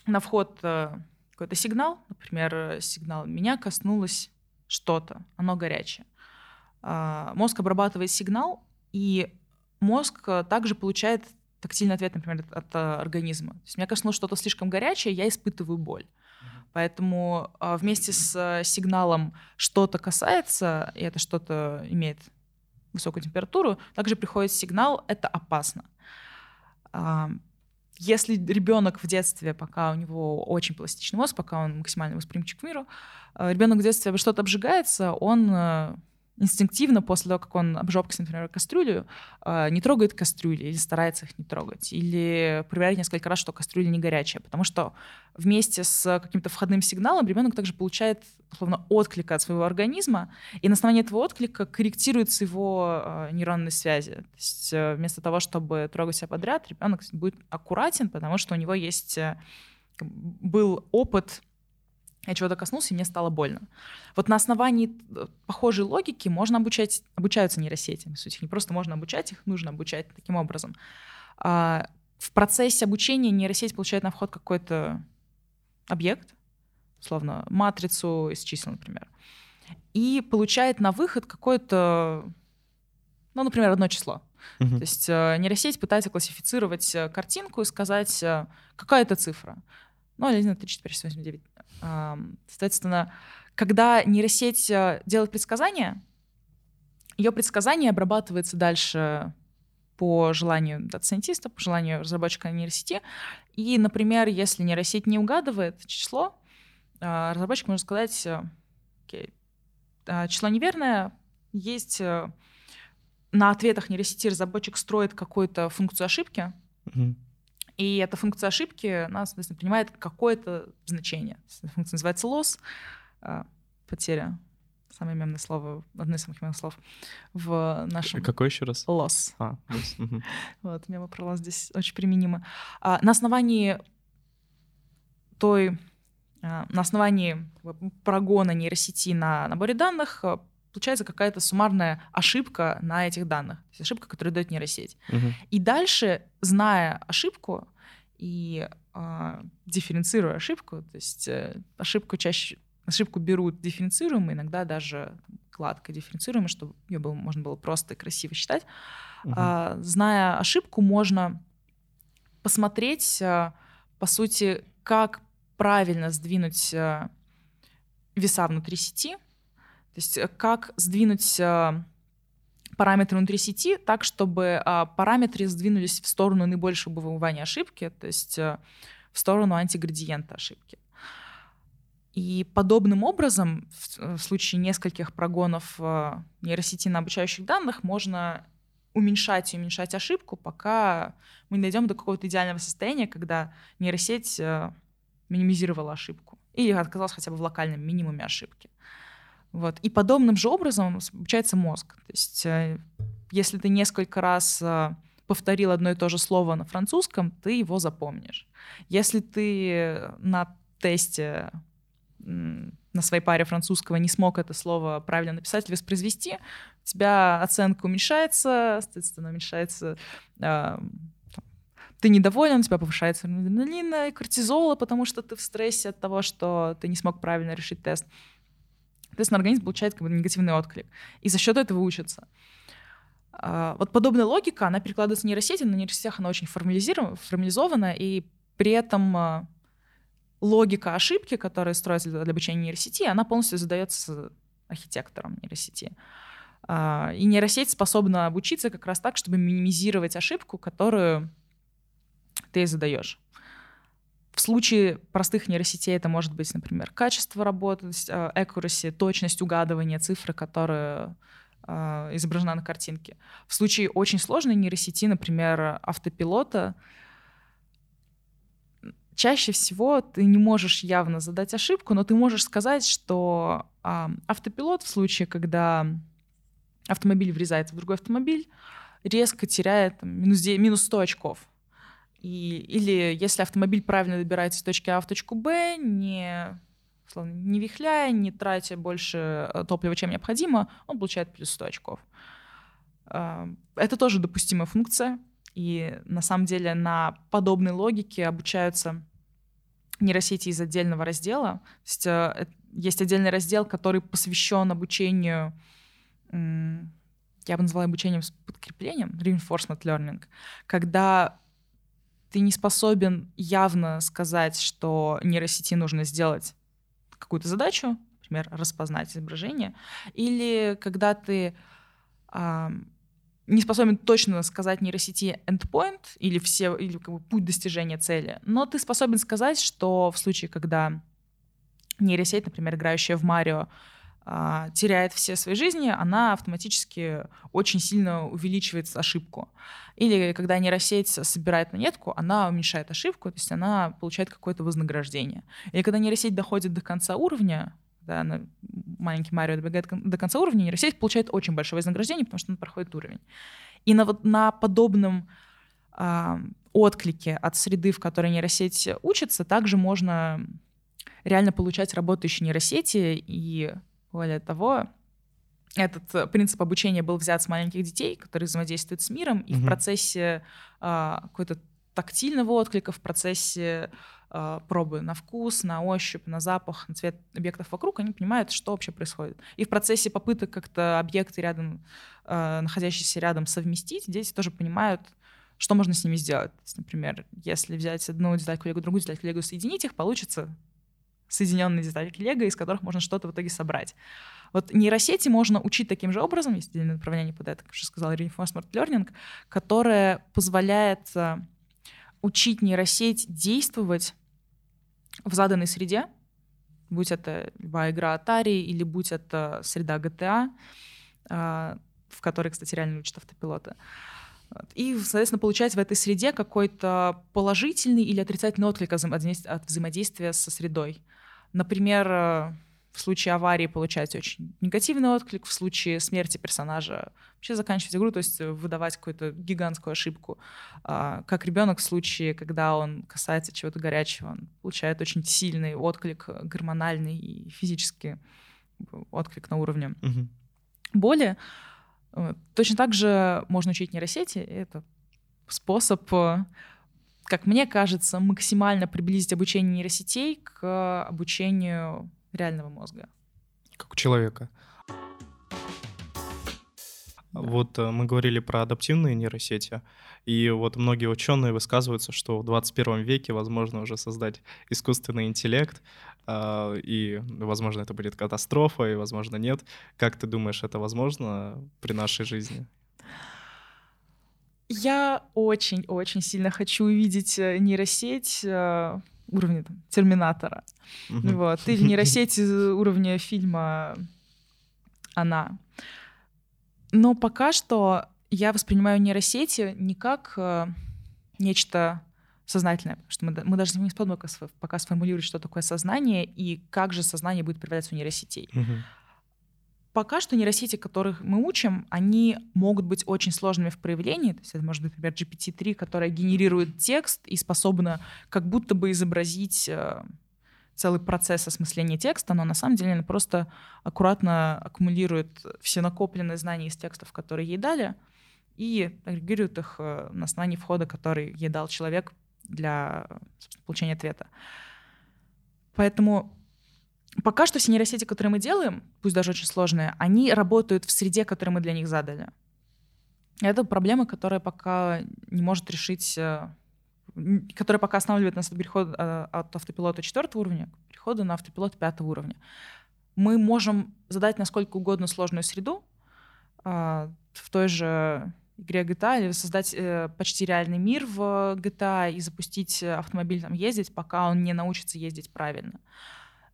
на вход э, какой-то сигнал, например, сигнал «меня коснулось что-то, оно горячее», а, мозг обрабатывает сигнал, и мозг э, также получает тактильный ответ, например, от, от организма. То есть меня коснулось что-то слишком горячее, я испытываю боль. Поэтому вместе с э, сигналом что-то касается, и это что-то имеет высокую температуру, также приходит сигнал «это опасно». А, если ребенок в детстве, пока у него очень пластичный мозг, пока он максимально восприимчив к миру, э, ребенок в детстве что-то обжигается, он э, инстинктивно после того, как он обжегся, например, кастрюлю, а, не трогает кастрюли или старается их не трогать, или проверяет несколько раз, что кастрюля не горячая, потому что вместе с каким-то входным сигналом ребенок также получает, условно, отклик от своего организма, и на основании этого отклика корректируются его а, нейронные связи. То есть э, вместо того, чтобы трогать себя подряд, ребенок будет аккуратен, потому что у него есть э, был опыт я чего-то коснулся, и мне стало больно. Вот на основании э, похожей логики можно обучать, обучаются нейросети. В сути, не просто можно обучать их, нужно обучать таким образом. А в процессе обучения нейросеть получает на вход какой-то объект, условно, матрицу из чисел, например, и получает на выход какое-то, ну, например, одно число. Uh-huh. То есть э, нейросеть пытается классифицировать э, картинку и сказать, какая это цифра. Ну, 1, 2, 3, 4, 5, 8, 9. Соответственно, когда нейросеть э, делает предсказания, ее предсказание обрабатывается дальше по желанию дата-сайентиста, по желанию разработчика нейросети. И, например, если нейросеть не угадывает число, э, разработчик может сказать, окей, э, число неверное, есть на ответах нейросети разработчик строит какую-то функцию ошибки, mm-hmm. И эта функция ошибки, она, соответственно, принимает какое-то значение. Функция называется loss, а, потеря. Самое мемное слово, одно из самых мемных слов в нашем... Какой еще раз? Loss. А, loss. [laughs] Вот, мема про loss здесь очень применимо. А, на основании той... А, на основании прогона нейросети на наборе данных получается какая-то суммарная ошибка на этих данных. То есть ошибка, которую дает нейросеть. Угу. И дальше, зная ошибку и э, дифференцируя ошибку, то есть э, ошибку чаще ошибку берут дифференцируемую, иногда даже гладко дифференцируемую, чтобы ее было, можно было просто и красиво считать. Угу. А, зная ошибку, можно посмотреть, а, по сути, как правильно сдвинуть а, веса внутри сети, то есть э, как сдвинуть э, параметры внутри сети так, чтобы а, параметры сдвинулись в сторону наибольшего выбывания ошибки, то есть э, в сторону антиградиента ошибки. И подобным образом, в случае нескольких прогонов нейросети на обучающих данных, можно уменьшать и уменьшать ошибку, пока мы не дойдем до какого-то идеального состояния, когда нейросеть минимизировала ошибку или отказалась хотя бы в локальном минимуме ошибки. Вот. И подобным же образом обучается мозг. То есть э, если ты несколько раз э, повторил одно и то же слово на французском, ты его запомнишь. Если ты на тесте на своей паре французского не смог это слово правильно написать или воспроизвести, у тебя оценка уменьшается, соответственно, уменьшается э, ты недоволен, у тебя повышается адреналина и кортизола, потому что ты в стрессе от того, что ты не смог правильно решить тест. Соответственно, организм получает как бы негативный отклик. И за счет этого учится. А, вот подобная логика, она перекладывается в нейросети, на нейросетях она очень формализована, и при этом а, логика ошибки, которая строится для обучения нейросети, она полностью задается архитектором нейросети. А, и нейросеть способна обучиться как раз так, чтобы минимизировать ошибку, которую ты задаешь. В случае простых нейросетей это может быть, например, качество работы, а, accuracy, точность угадывания цифры, которая э, изображена на картинке. В случае очень сложной нейросети, например, автопилота, чаще всего ты не можешь явно задать ошибку, но ты можешь сказать, что э, автопилот в случае, когда автомобиль врезается в другой автомобиль, резко теряет минус, 9, минус 100 очков. И, или если автомобиль правильно добирается с точки А в точку Б, не, словно, не вихляя, не тратя больше э, топлива, чем необходимо, он получает плюс 100 очков. А, это тоже допустимая функция. И на самом деле на подобной логике обучаются нейросети из отдельного раздела. То есть э, есть отдельный раздел, который посвящен обучению, я бы назвала обучением с подкреплением, reinforcement learning, когда ты не способен явно сказать, что нейросети нужно сделать какую-то задачу, например, распознать изображение, или когда ты не способен точно сказать нейросети endpoint или все или как бы путь достижения цели, но ты способен сказать, что в случае, когда нейросеть, например, играющая в Марио, теряет все свои жизни, она автоматически очень сильно увеличивает ошибку. Или когда нейросеть собирает монетку, она уменьшает ошибку, то есть она получает какое-то вознаграждение. Или когда нейросеть доходит до конца уровня, да, маленький Марио добегает до конца уровня, нейросеть получает очень большое вознаграждение, потому что он проходит уровень. И на, вот, на подобном э, отклике от среды, в которой нейросеть учится, также можно реально получать работающие нейросети. И более того, этот принцип обучения был взят с маленьких детей, которые взаимодействуют с миром, и mm-hmm. в процессе э, какой-то тактильного отклика, в процессе э, пробы на вкус, на ощупь, на запах, на цвет объектов вокруг, они понимают, что вообще происходит. И в процессе попыток как-то объекты рядом, э, находящиеся рядом, совместить, дети тоже понимают, что можно с ними сделать. То есть, например, если взять одну детальку Лего, другую детальку Лего, соединить их, получится соединенные детальки Лего, из которых можно что-то в итоге собрать. Вот нейросети можно учить таким же образом, есть отдельное направление под это, как уже сказала, reinforcement learning, которое позволяет э, учить нейросеть действовать в заданной среде, будь это любая игра Atari или будь это среда GTA, а, в которой, кстати, реально учат автопилота. И, соответственно, получать в этой среде какой-то положительный или отрицательный отклик от взаимодействия со средой. Например, э, в случае аварии получать очень негативный отклик, в случае смерти персонажа вообще заканчивать игру, то есть выдавать какую-то гигантскую ошибку. А, как ребенок в случае, когда он касается чего-то горячего, он получает очень сильный отклик гормональный и физический отклик на уровне угу. боли. Точно так же можно учить нейросети. Это способ, как мне кажется, максимально приблизить обучение нейросетей к обучению реального мозга. Как у человека. Да. Вот э, мы говорили про адаптивные нейросети, и вот многие ученые высказываются, что в 21 веке возможно уже создать искусственный интеллект, э, и, возможно, это будет катастрофа, и, возможно, нет. Как ты думаешь, это возможно при нашей жизни? Я очень-очень сильно хочу увидеть э, нейросеть уровня там, Терминатора. Угу. Вот. Или [laughs] нейросеть уровня фильма «Она». Но пока что я воспринимаю нейросети не как э, нечто сознательное, потому что мы, мы даже не способны пока, пока сформулировать, что такое сознание и как же сознание будет проявляться у нейросетей. Угу. Пока что нейросети, которых мы учим, они могут быть очень сложными в проявлении. То есть это может быть, например, GPT-3, которая генерирует текст и способна как будто бы изобразить э, целый процесс осмысления текста, но на самом деле она просто аккуратно аккумулирует все накопленные знания из текстов, которые ей дали, и агрегирует их э, на основании входа, который ей дал человек для получения ответа. Поэтому Пока что все нейросети, которые мы делаем, пусть даже очень сложные, они работают в среде, которую мы для них задали. Это проблема, которая пока не может решить, э, которая пока останавливает нас от перехода э, от автопилота четвертого уровня к переходу на автопилот пятого уровня. Мы можем задать насколько угодно сложную среду, а, в той же игре GTA или создать э, почти реальный мир в GTA и запустить автомобиль там ездить, пока он не научится ездить правильно.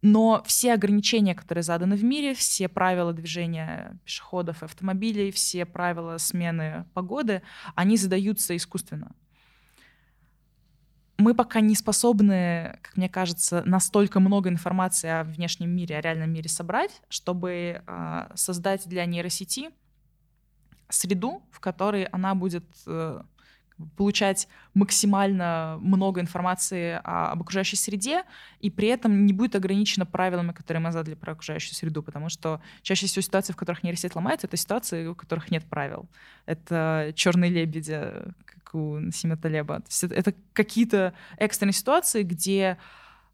Но все ограничения, которые заданы в мире, все правила движения пешеходов и автомобилей, все правила смены погоды, они задаются искусственно. Мы пока не способны, как мне кажется, настолько много информации о внешнем мире, о реальном мире собрать, чтобы э, создать для нейросети среду, в которой она будет э, получать максимально много информации о, об окружающей среде, и при этом не будет ограничено правилами, которые мы задали про окружающую среду, потому что чаще всего ситуации, в которых нейросеть ломается, это ситуации, у которых нет правил. Это черные лебеди, как у Насима Талеба. Это, какие-то экстренные ситуации, где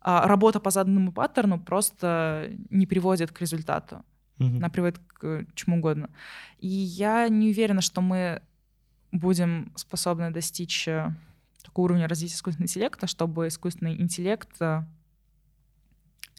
а, работа по заданному паттерну просто не приводит к результату. Mm-hmm. Она приводит к чему угодно. И я не уверена, что мы будем способны достичь э, такого уровня развития искусственного интеллекта, чтобы искусственный интеллект э,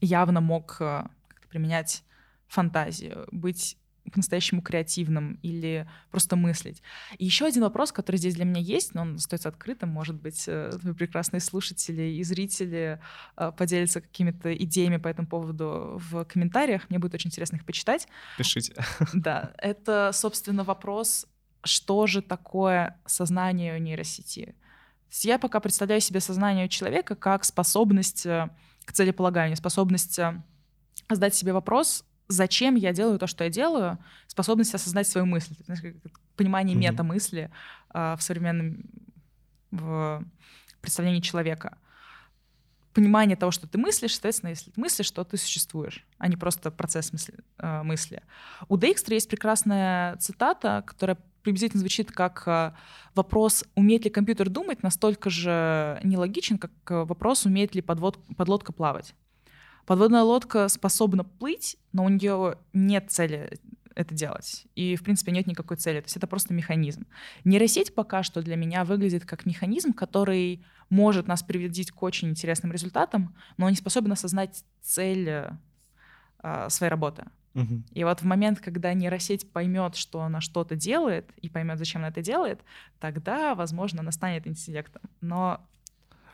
явно мог э, применять фантазию, быть по-настоящему креативным или просто мыслить. И еще один вопрос, который здесь для меня есть, но он остается открытым, может быть, твои прекрасные слушатели и зрители поделятся какими-то идеями по этому поводу в комментариях. Мне будет очень интересно их почитать. Пишите. Да, это, собственно, вопрос что же такое сознание у нейросети. я пока представляю себе сознание человека как способность э, к целеполаганию, способность э, задать себе вопрос, зачем я делаю то, что я делаю, способность осознать свою мысль, понимание mm-hmm. мета-мысли э, в современном в представлении человека. Понимание того, что ты мыслишь, соответственно, если ты мыслишь, то ты существуешь, а не просто процесс мысли. Э, мысли. У Дейкстра есть прекрасная цитата, которая приблизительно звучит как э, вопрос, умеет ли компьютер думать, настолько же нелогичен, как э, вопрос, умеет ли подвод, подлодка плавать. Подводная лодка способна плыть, но у нее нет цели это делать. И, в принципе, нет никакой цели. То есть это просто механизм. Нейросеть пока что для меня выглядит как механизм, который может нас приводить к очень интересным результатам, но не способен осознать цель э, своей работы. И вот в момент, когда нейросеть поймет, что она что-то делает, и поймет, зачем она это делает, тогда, возможно, она станет интеллектом. Но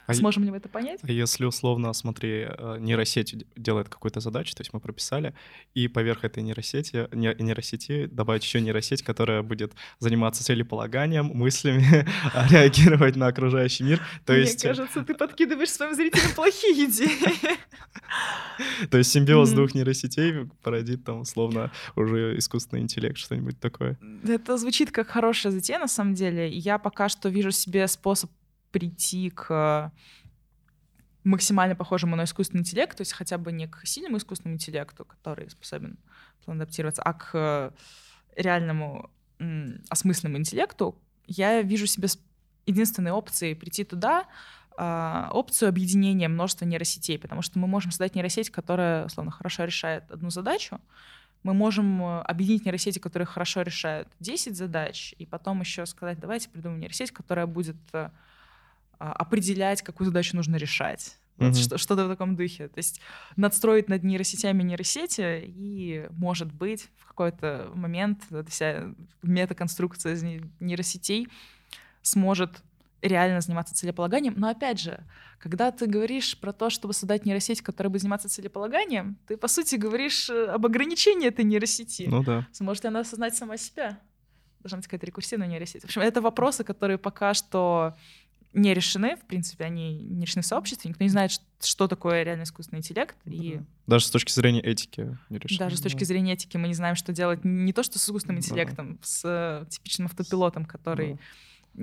а Сможем ли мы это понять? А если условно, смотри, э, нейросеть делает какую-то задачу, то есть мы прописали, и поверх этой нейросети, нейросети добавить еще нейросеть, которая будет заниматься целеполаганием, мыслями, [laughs] реагировать на окружающий мир. То Мне есть... кажется, ты подкидываешь своим зрителям плохие идеи. [laughs] То есть симбиоз двух нейросетей породит там условно уже искусственный интеллект, что-нибудь такое. Это звучит как хорошая затея на самом деле. Я пока что вижу себе способ прийти к максимально похожему на искусственный интеллект, то есть хотя бы не к сильному искусственному интеллекту, который способен адаптироваться, а к реальному осмысленному интеллекту, я вижу себе единственной опцией прийти туда, э, опцию объединения множества нейросетей, потому что мы можем создать нейросеть, которая, условно, хорошо решает одну задачу, мы можем э, объединить нейросети, которые хорошо решают 10 задач, и потом еще сказать, давайте придумаем нейросеть, которая будет э, а, определять, какую задачу нужно решать. Вот mm-hmm. что-то в таком духе. То есть надстроить над нейросетями нейросети, и, может быть, в какой-то момент эта вся метаконструкция из нейросетей сможет реально заниматься целеполаганием. Но опять же, когда ты говоришь про то, чтобы создать нейросеть, которая будет заниматься целеполаганием, ты, по сути, говоришь э, об ограничении этой нейросети. Ну да. Сможет ли она осознать сама себя? Должна быть какая-то рекурсивная нейросеть. В общем, это вопросы, которые пока что не решены, в принципе, они не решены в сообществе, никто не знает, что такое реальный искусственный интеллект. И... Даже с точки зрения этики не решены. Даже с точки да. зрения этики мы не знаем, что делать не то, что с искусственным интеллектом, да. с э, типичным автопилотом, который да.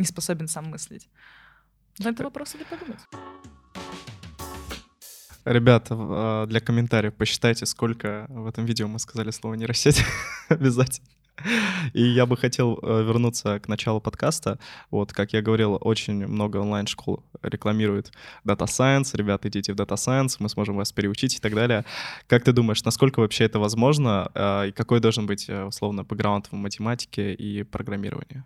не способен сам мыслить. Но это вопросы для подумать. Ребята, а, для комментариев посчитайте, сколько в этом видео мы сказали слово нейросеть [laughs] обязательно. [laughs] И я бы хотел э, вернуться к началу подкаста. Вот, как я говорил, очень много онлайн-школ рекламируют Data Science. Ребята, идите в Data Science, мы сможем вас переучить и так далее. Как ты думаешь, насколько вообще это возможно? Э, и какой должен быть, э, условно, бэкграунд в математике и программировании?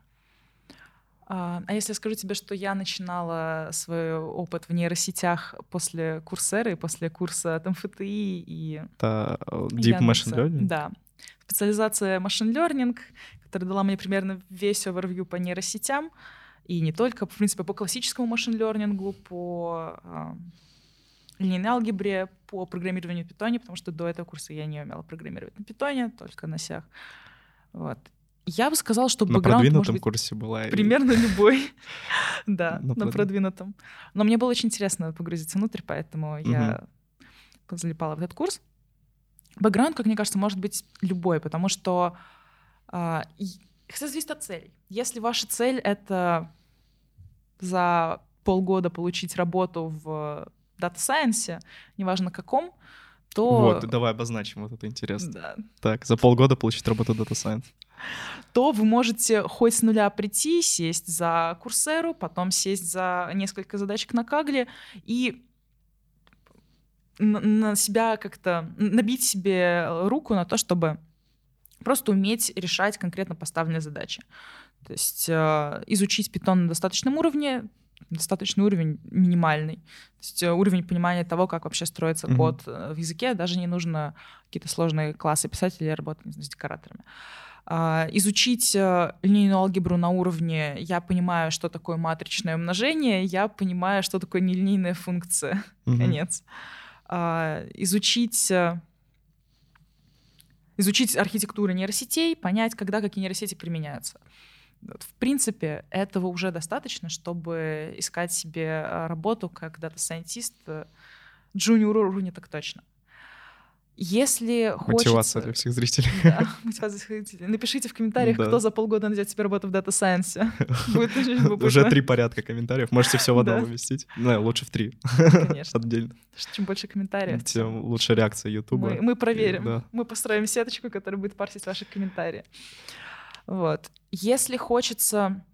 А, а если я скажу тебе, что я начинала свой опыт в нейросетях после курсеры, после курса от МФТИ и... Это Deep Machine Learning? Да специализация машин learning, которая дала мне примерно весь овервью по нейросетям, и не только, в принципе, по классическому машин-лернингу, по э, линейной алгебре, по программированию в питоне, потому что до этого курса я не умела программировать на питоне, только на сях. Вот. Я бы сказала, что на продвинутом курсе была. Примерно [laughs] любой. Да, на продвинутом. Но мне было очень интересно погрузиться внутрь, поэтому я залипала в этот курс. Бэкграунд, как мне кажется, может быть любой, потому что это зависит от целей. Если ваша цель — это за полгода получить работу в дата-сайенсе, неважно каком, то... Вот, давай обозначим, вот это интересно. Да. Так, за полгода получить работу Data Science. То вы можете хоть с нуля прийти, сесть за курсеру, потом сесть за несколько задачек на Кагле и на себя как-то набить себе руку на то, чтобы просто уметь решать конкретно поставленные задачи. То есть э, изучить питон на достаточном уровне, достаточный уровень минимальный. То есть э, уровень понимания того, как вообще строится mm-hmm. код э, в языке, даже не нужно какие-то сложные классы писать или работать знаю, с декораторами. Uh, изучить uh, линейную алгебру на уровне я понимаю, что такое матричное умножение, я понимаю, что такое нелинейная функция. Mm-hmm. Конец. Изучить изучить архитектуру нейросетей, понять, когда какие нейросети применяются. В принципе, этого уже достаточно, чтобы искать себе а, работу как дата-сайентист junior уровня так точно. Если мотивация хочется... для всех зрителей. Да, [laughs] мотивация для зрителей. Напишите в комментариях, да. кто за полгода найдет себе работу в [laughs] дата сайенсе. Уже три порядка комментариев. Можете все в одном уместить. Ну, лучше в три. Конечно. [laughs] Отдельно. Чем больше комментариев, тем лучше реакция Ютуба. Мы, мы проверим. Да. Мы построим сеточку, которая будет парсить ваши комментарии. Вот. Если хочется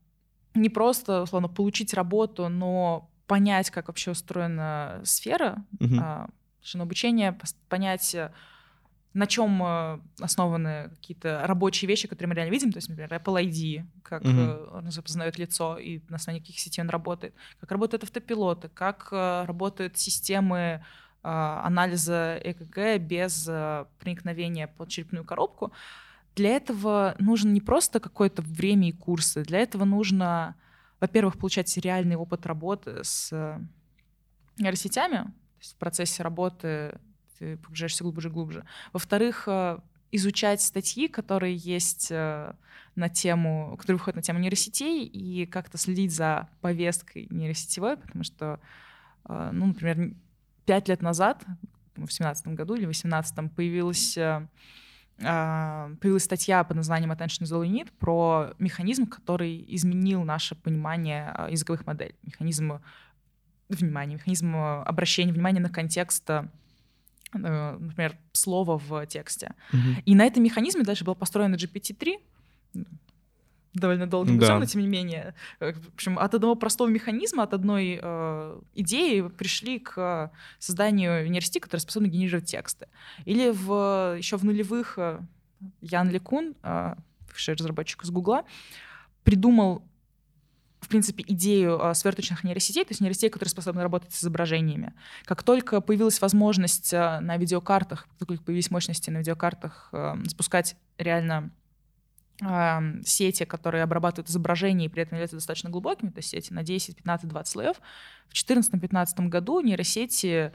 не просто, условно, получить работу, но понять, как вообще устроена сфера угу. а, обучения, понять, э, на чем э, основаны какие-то рабочие вещи, которые мы реально видим, то есть, например, Apple ID, как mm-hmm. он запознает лицо и на основании каких сетей он работает, как работают автопилоты, как работают системы анализа ЭКГ без проникновения под черепную коробку. Для этого нужно не просто какое-то время и курсы, для этого нужно, во-первых, получать реальный опыт работы с нейросетями, то есть в процессе работы ты погружаешься глубже и глубже. Во-вторых, э, изучать статьи, которые есть э, на тему, которые выходят на тему нейросетей, и как-то следить за повесткой нейросетевой, потому что, э, ну, например, пять лет назад, в семнадцатом году или восемнадцатом, появилась а, появилась статья под названием Attention is all you need про механизм, который изменил наше понимание языковых моделей. Механизм внимания, механизм обращения внимания на контекст э, например, слова в тексте. Mm-hmm. И на этом механизме дальше была построена GPT-3, довольно долгим да. путем, но тем не менее. Э, в общем, от одного простого механизма, от одной э, идеи пришли к созданию нейросети, которая способна генерировать тексты. Или в, еще в нулевых э, Ян Лекун, э, разработчик из Гугла, придумал в принципе, идею э, сверточных нейросетей, то есть нейросетей, которые способны работать с изображениями. Как только появилась возможность э, на видеокартах, как только появились мощности на видеокартах э, спускать реально сети, которые обрабатывают изображения и при этом являются достаточно глубокими, то есть сети на 10, 15, 20 слоев. В 2014-2015 году нейросети а,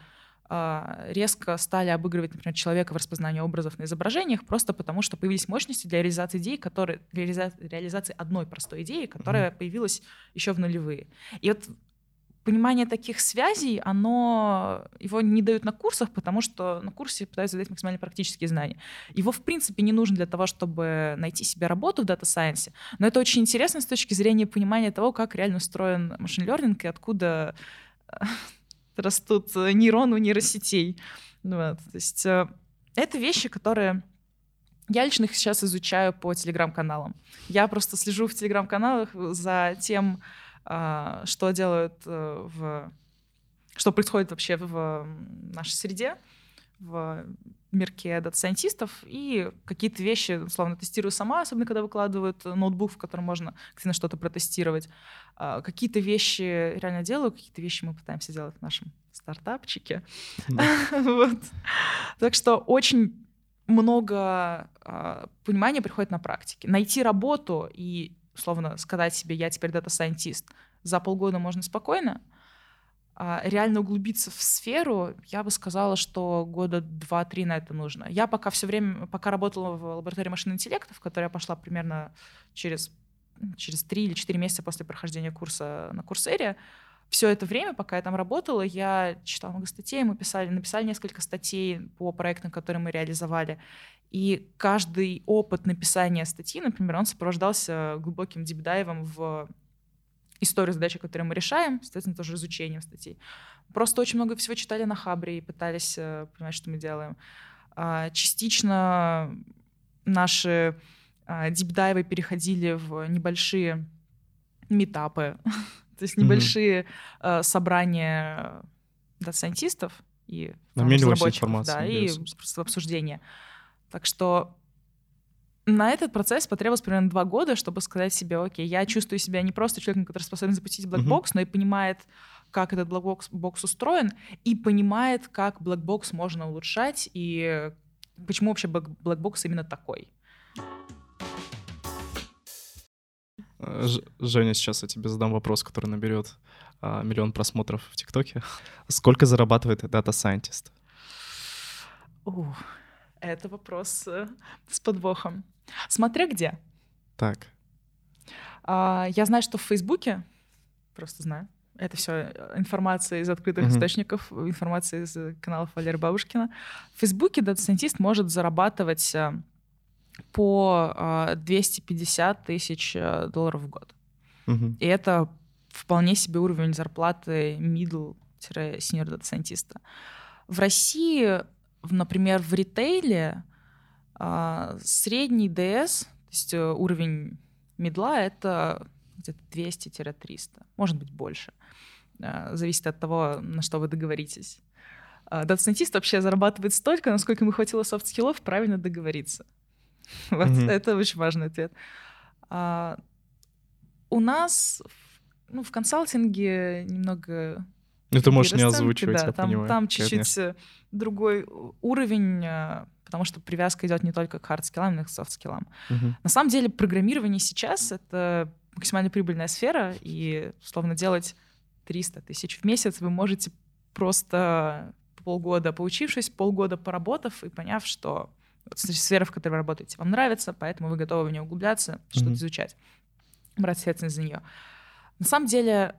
резко стали обыгрывать, например, человека в распознании образов на изображениях, просто потому что появились мощности для реализации идеи, которые, для реализации одной простой идеи, которая mm-hmm. появилась еще в нулевые. И вот понимание таких связей, оно, его не дают на курсах, потому что на курсе пытаются дать максимально практические знания. Его, в принципе, не нужно для того, чтобы найти себе работу в data science е, но это очень интересно с точки зрения понимания того, как реально устроен machine learning и откуда [laughs] растут нейроны у нейросетей. Вот. То есть э, это вещи, которые я лично их сейчас изучаю по телеграм-каналам. Я просто слежу в телеграм-каналах за тем, а, что делают э, в... Что происходит вообще в нашей среде, в мирке data scientist ов, и какие-то вещи, условно, тестирую сама, особенно когда выкладывают ноутбук, в котором можно активно что-то протестировать. А, какие-то вещи реально делаю, какие-то вещи мы пытаемся делать в нашем стартапчике. [laughs] Так что очень много э, понимания приходит на практике. Найти работу и, условно, сказать себе, я теперь data scientist, за полгода можно спокойно, а реально углубиться в сферу, я бы сказала, что года два-три на это нужно. Я пока все время, пока работала в лаборатории машинного интеллекта, в которой я пошла примерно через, через три или четыре месяца после прохождения курса на Курсере, все это время, пока я там работала, я читала много статей, мы писали, написали несколько статей по проектам, которые мы реализовали. И каждый опыт написания статьи, например, он сопровождался глубоким дипдайвом в историю задачи, которые мы решаем, соответственно, тоже изучением статей. Просто очень много всего читали на Хабре и пытались э, понимать, что мы делаем. А, частично наши а, дипдайвы переходили в небольшие метапы, [laughs] то есть небольшие mm-hmm. собрания дата-сайентистов и разработчиков, да, и просто обсуждения. Так что на этот процесс потребовалось примерно два года, чтобы сказать себе, окей, я чувствую себя не просто человеком, который способен запустить black box, угу. но и понимает, как этот black box устроен, и понимает, как black box можно улучшать, и почему вообще black box именно такой. Женя, сейчас я тебе задам вопрос, который наберет а, миллион просмотров в ТикТоке. [laughs] Сколько зарабатывает Data Scientist? Это вопрос э, с подвохом. Смотря где. Так. А, я знаю, что в Фейсбуке, просто знаю, это все э, информация из открытых mm-hmm. источников, информация из каналов Валерия Бабушкина. В Фейсбуке data scientist может зарабатывать э, по 250 э, тысяч долларов в год. Mm-hmm. И это вполне себе уровень зарплаты middle-senior data scientist а. В России, например, в ритейле а, средний DS, то есть э, уровень middle а, это где-то 200-300, может быть больше. А, зависит от того, на что вы договоритесь. Data scientist вообще зарабатывает столько, насколько ему хватило soft skill ов правильно договориться. [laughs] Вот mm-hmm. это очень важный ответ. А, у нас ну, в консалтинге немного... Ну, ты можешь не озвучивать, да, я там, понимаю. Там чуть-чуть э, другой уровень потому что привязка идет не только к хард-скиллам, но и к софт-скиллам. Угу. На самом деле программирование сейчас — это максимально прибыльная сфера, и, условно, делать 300 тысяч в месяц вы можете просто полгода поучившись, полгода поработав и поняв, что сфера, в которой вы работаете, вам нравится, поэтому вы готовы в нее углубляться, что-то mm-hmm. изучать, брать ответственность за нее. На самом деле,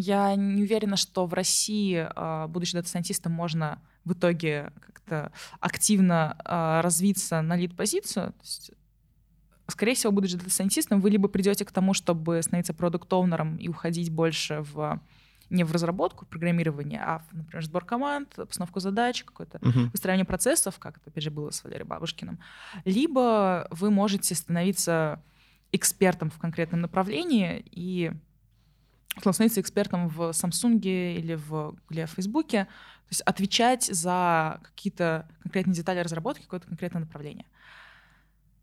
я не уверена, что в России, а, будучи data scientist ом, можно в итоге как-то активно э, развиться на lead позицию, скорее всего, будучи data scientist ом, вы либо придете к тому, чтобы становиться product owner ом и уходить больше в не в разработку, программирование, а, в, например, сбор команд, постановку задач, какое-то uh-huh. выстраивание процессов, как это, опять же, было с Валерием Бабушкиным. Либо вы можете становиться экспертом в конкретном направлении и становиться экспертом в Samsung или в Google, в Facebook, то есть отвечать за какие-то конкретные детали разработки, какое-то конкретное направление.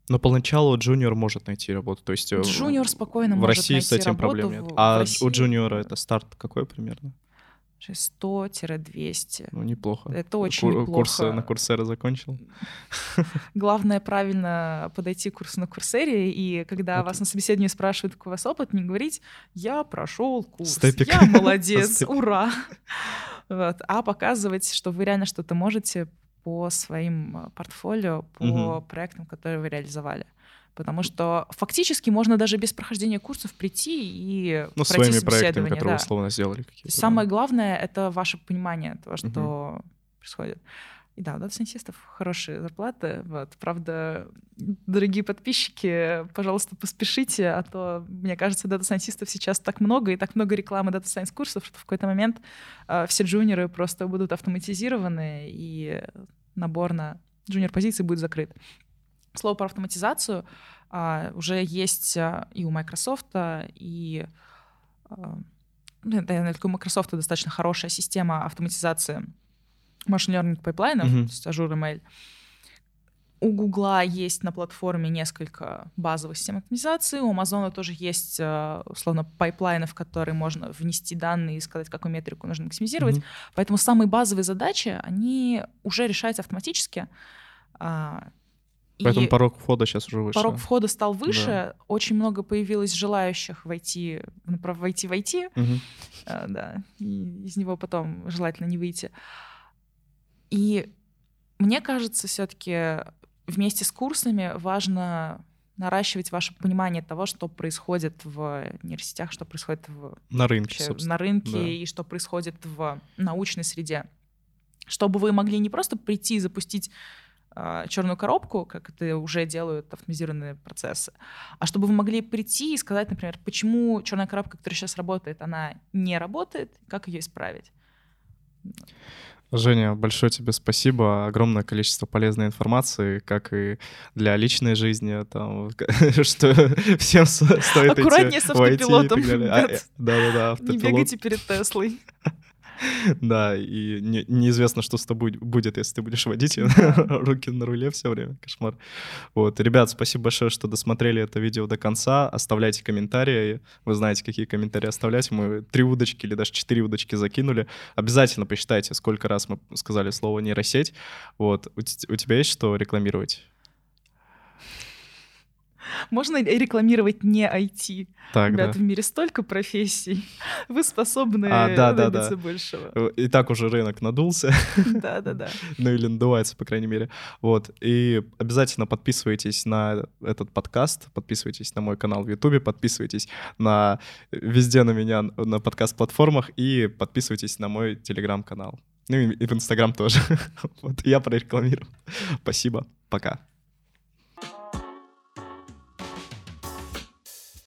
Но поначалу джуниор может найти работу, то есть э, джуниор спокойно в может России найти с этим работу, проблем нет. А в России... у джуниора это старт какой примерно? 100-200. Ну, неплохо. Это очень Кур- неплохо. Курсы на Курсера закончил? [laughs] Главное правильно подойти к курсу на Курсере, и когда okay. вас на собеседовании спрашивают, какой у вас опыт, не говорить «я прошел курс», Степик. «я молодец», [laughs] «ура». Вот. А показывать, что вы реально что-то можете по своим э, портфолио, по угу. проектам, которые вы реализовали. Потому что фактически можно даже без прохождения курсов прийти и ну, пройти своими проектами, которые да. условно сделали. Самое да. главное — это ваше понимание того, что угу. происходит. И да, у data scientist ов хорошие зарплаты. Вот. Правда, дорогие подписчики, пожалуйста, поспешите, а то, мне кажется, data scientist ов сейчас так много, и так много рекламы data science курсов, что в какой-то момент э, все junior ы просто будут автоматизированы, и набор на junior позиции будет закрыт. Слово про автоматизацию э, уже есть э, и у Microsoft, и э, ну, наверное, у Microsoft достаточно хорошая система автоматизации machine learning pipeline ов, угу. то есть Azure ML. У Гугла есть на платформе несколько базовых систем оптимизации, у Амазона тоже есть, э, условно, pipeline ы, в которые можно внести данные и сказать, какую метрику нужно максимизировать. Mm-hmm. Поэтому самые базовые задачи, они уже решаются автоматически. Поэтому и порог входа сейчас уже выше. порог входа стал выше, Да. очень много появилось желающих войти, направ- войти в IT, Мгм. а, да, и из него потом желательно не выйти. И мне кажется, все-таки вместе с курсами важно наращивать ваше понимание того, что происходит в нейросетях, что происходит в, На рынке, вообще на рынке да. и что происходит в научной среде. Чтобы вы могли не просто прийти и запустить черную коробку, как это уже делают автоматизированные процессы, а чтобы вы могли прийти и сказать, например, почему черная коробка, которая сейчас работает, она не работает, как ее исправить. Женя, большое тебе спасибо. Огромное количество полезной информации, как и для личной жизни, там, [laughs] что всем стоит Аккуратнее идти с автопилотом. А, э, Да-да-да, Не автопилот. бегайте перед Теслой. [laughs] Да, и не- неизвестно, что с тобой будет, если ты будешь водить [laughs] руки на руле все время. Кошмар. Вот, ребят, спасибо большое, что досмотрели это видео до конца. Оставляйте комментарии. Вы знаете, какие комментарии оставлять. Мы три удочки или даже четыре удочки закинули. Обязательно посчитайте, сколько раз мы сказали слово нейросеть. Вот, у тебя есть что рекламировать? Можно рекламировать не IT. Так, Ребят, да. в мире столько профессий. [laughs] Вы способны А, да, да, добиться да. большего. Э, И так уже рынок надулся. [laughs] Да-да-да. [laughs] ну или надувается, по крайней мере. Вот. И обязательно подписывайтесь на этот подкаст, подписывайтесь на мой канал в Ютубе, подписывайтесь на везде на меня на подкаст-платформах и подписывайтесь на мой телеграм-канал. Ну и и в Инстаграм тоже. Вот, я прорекламировал. Спасибо. Пока.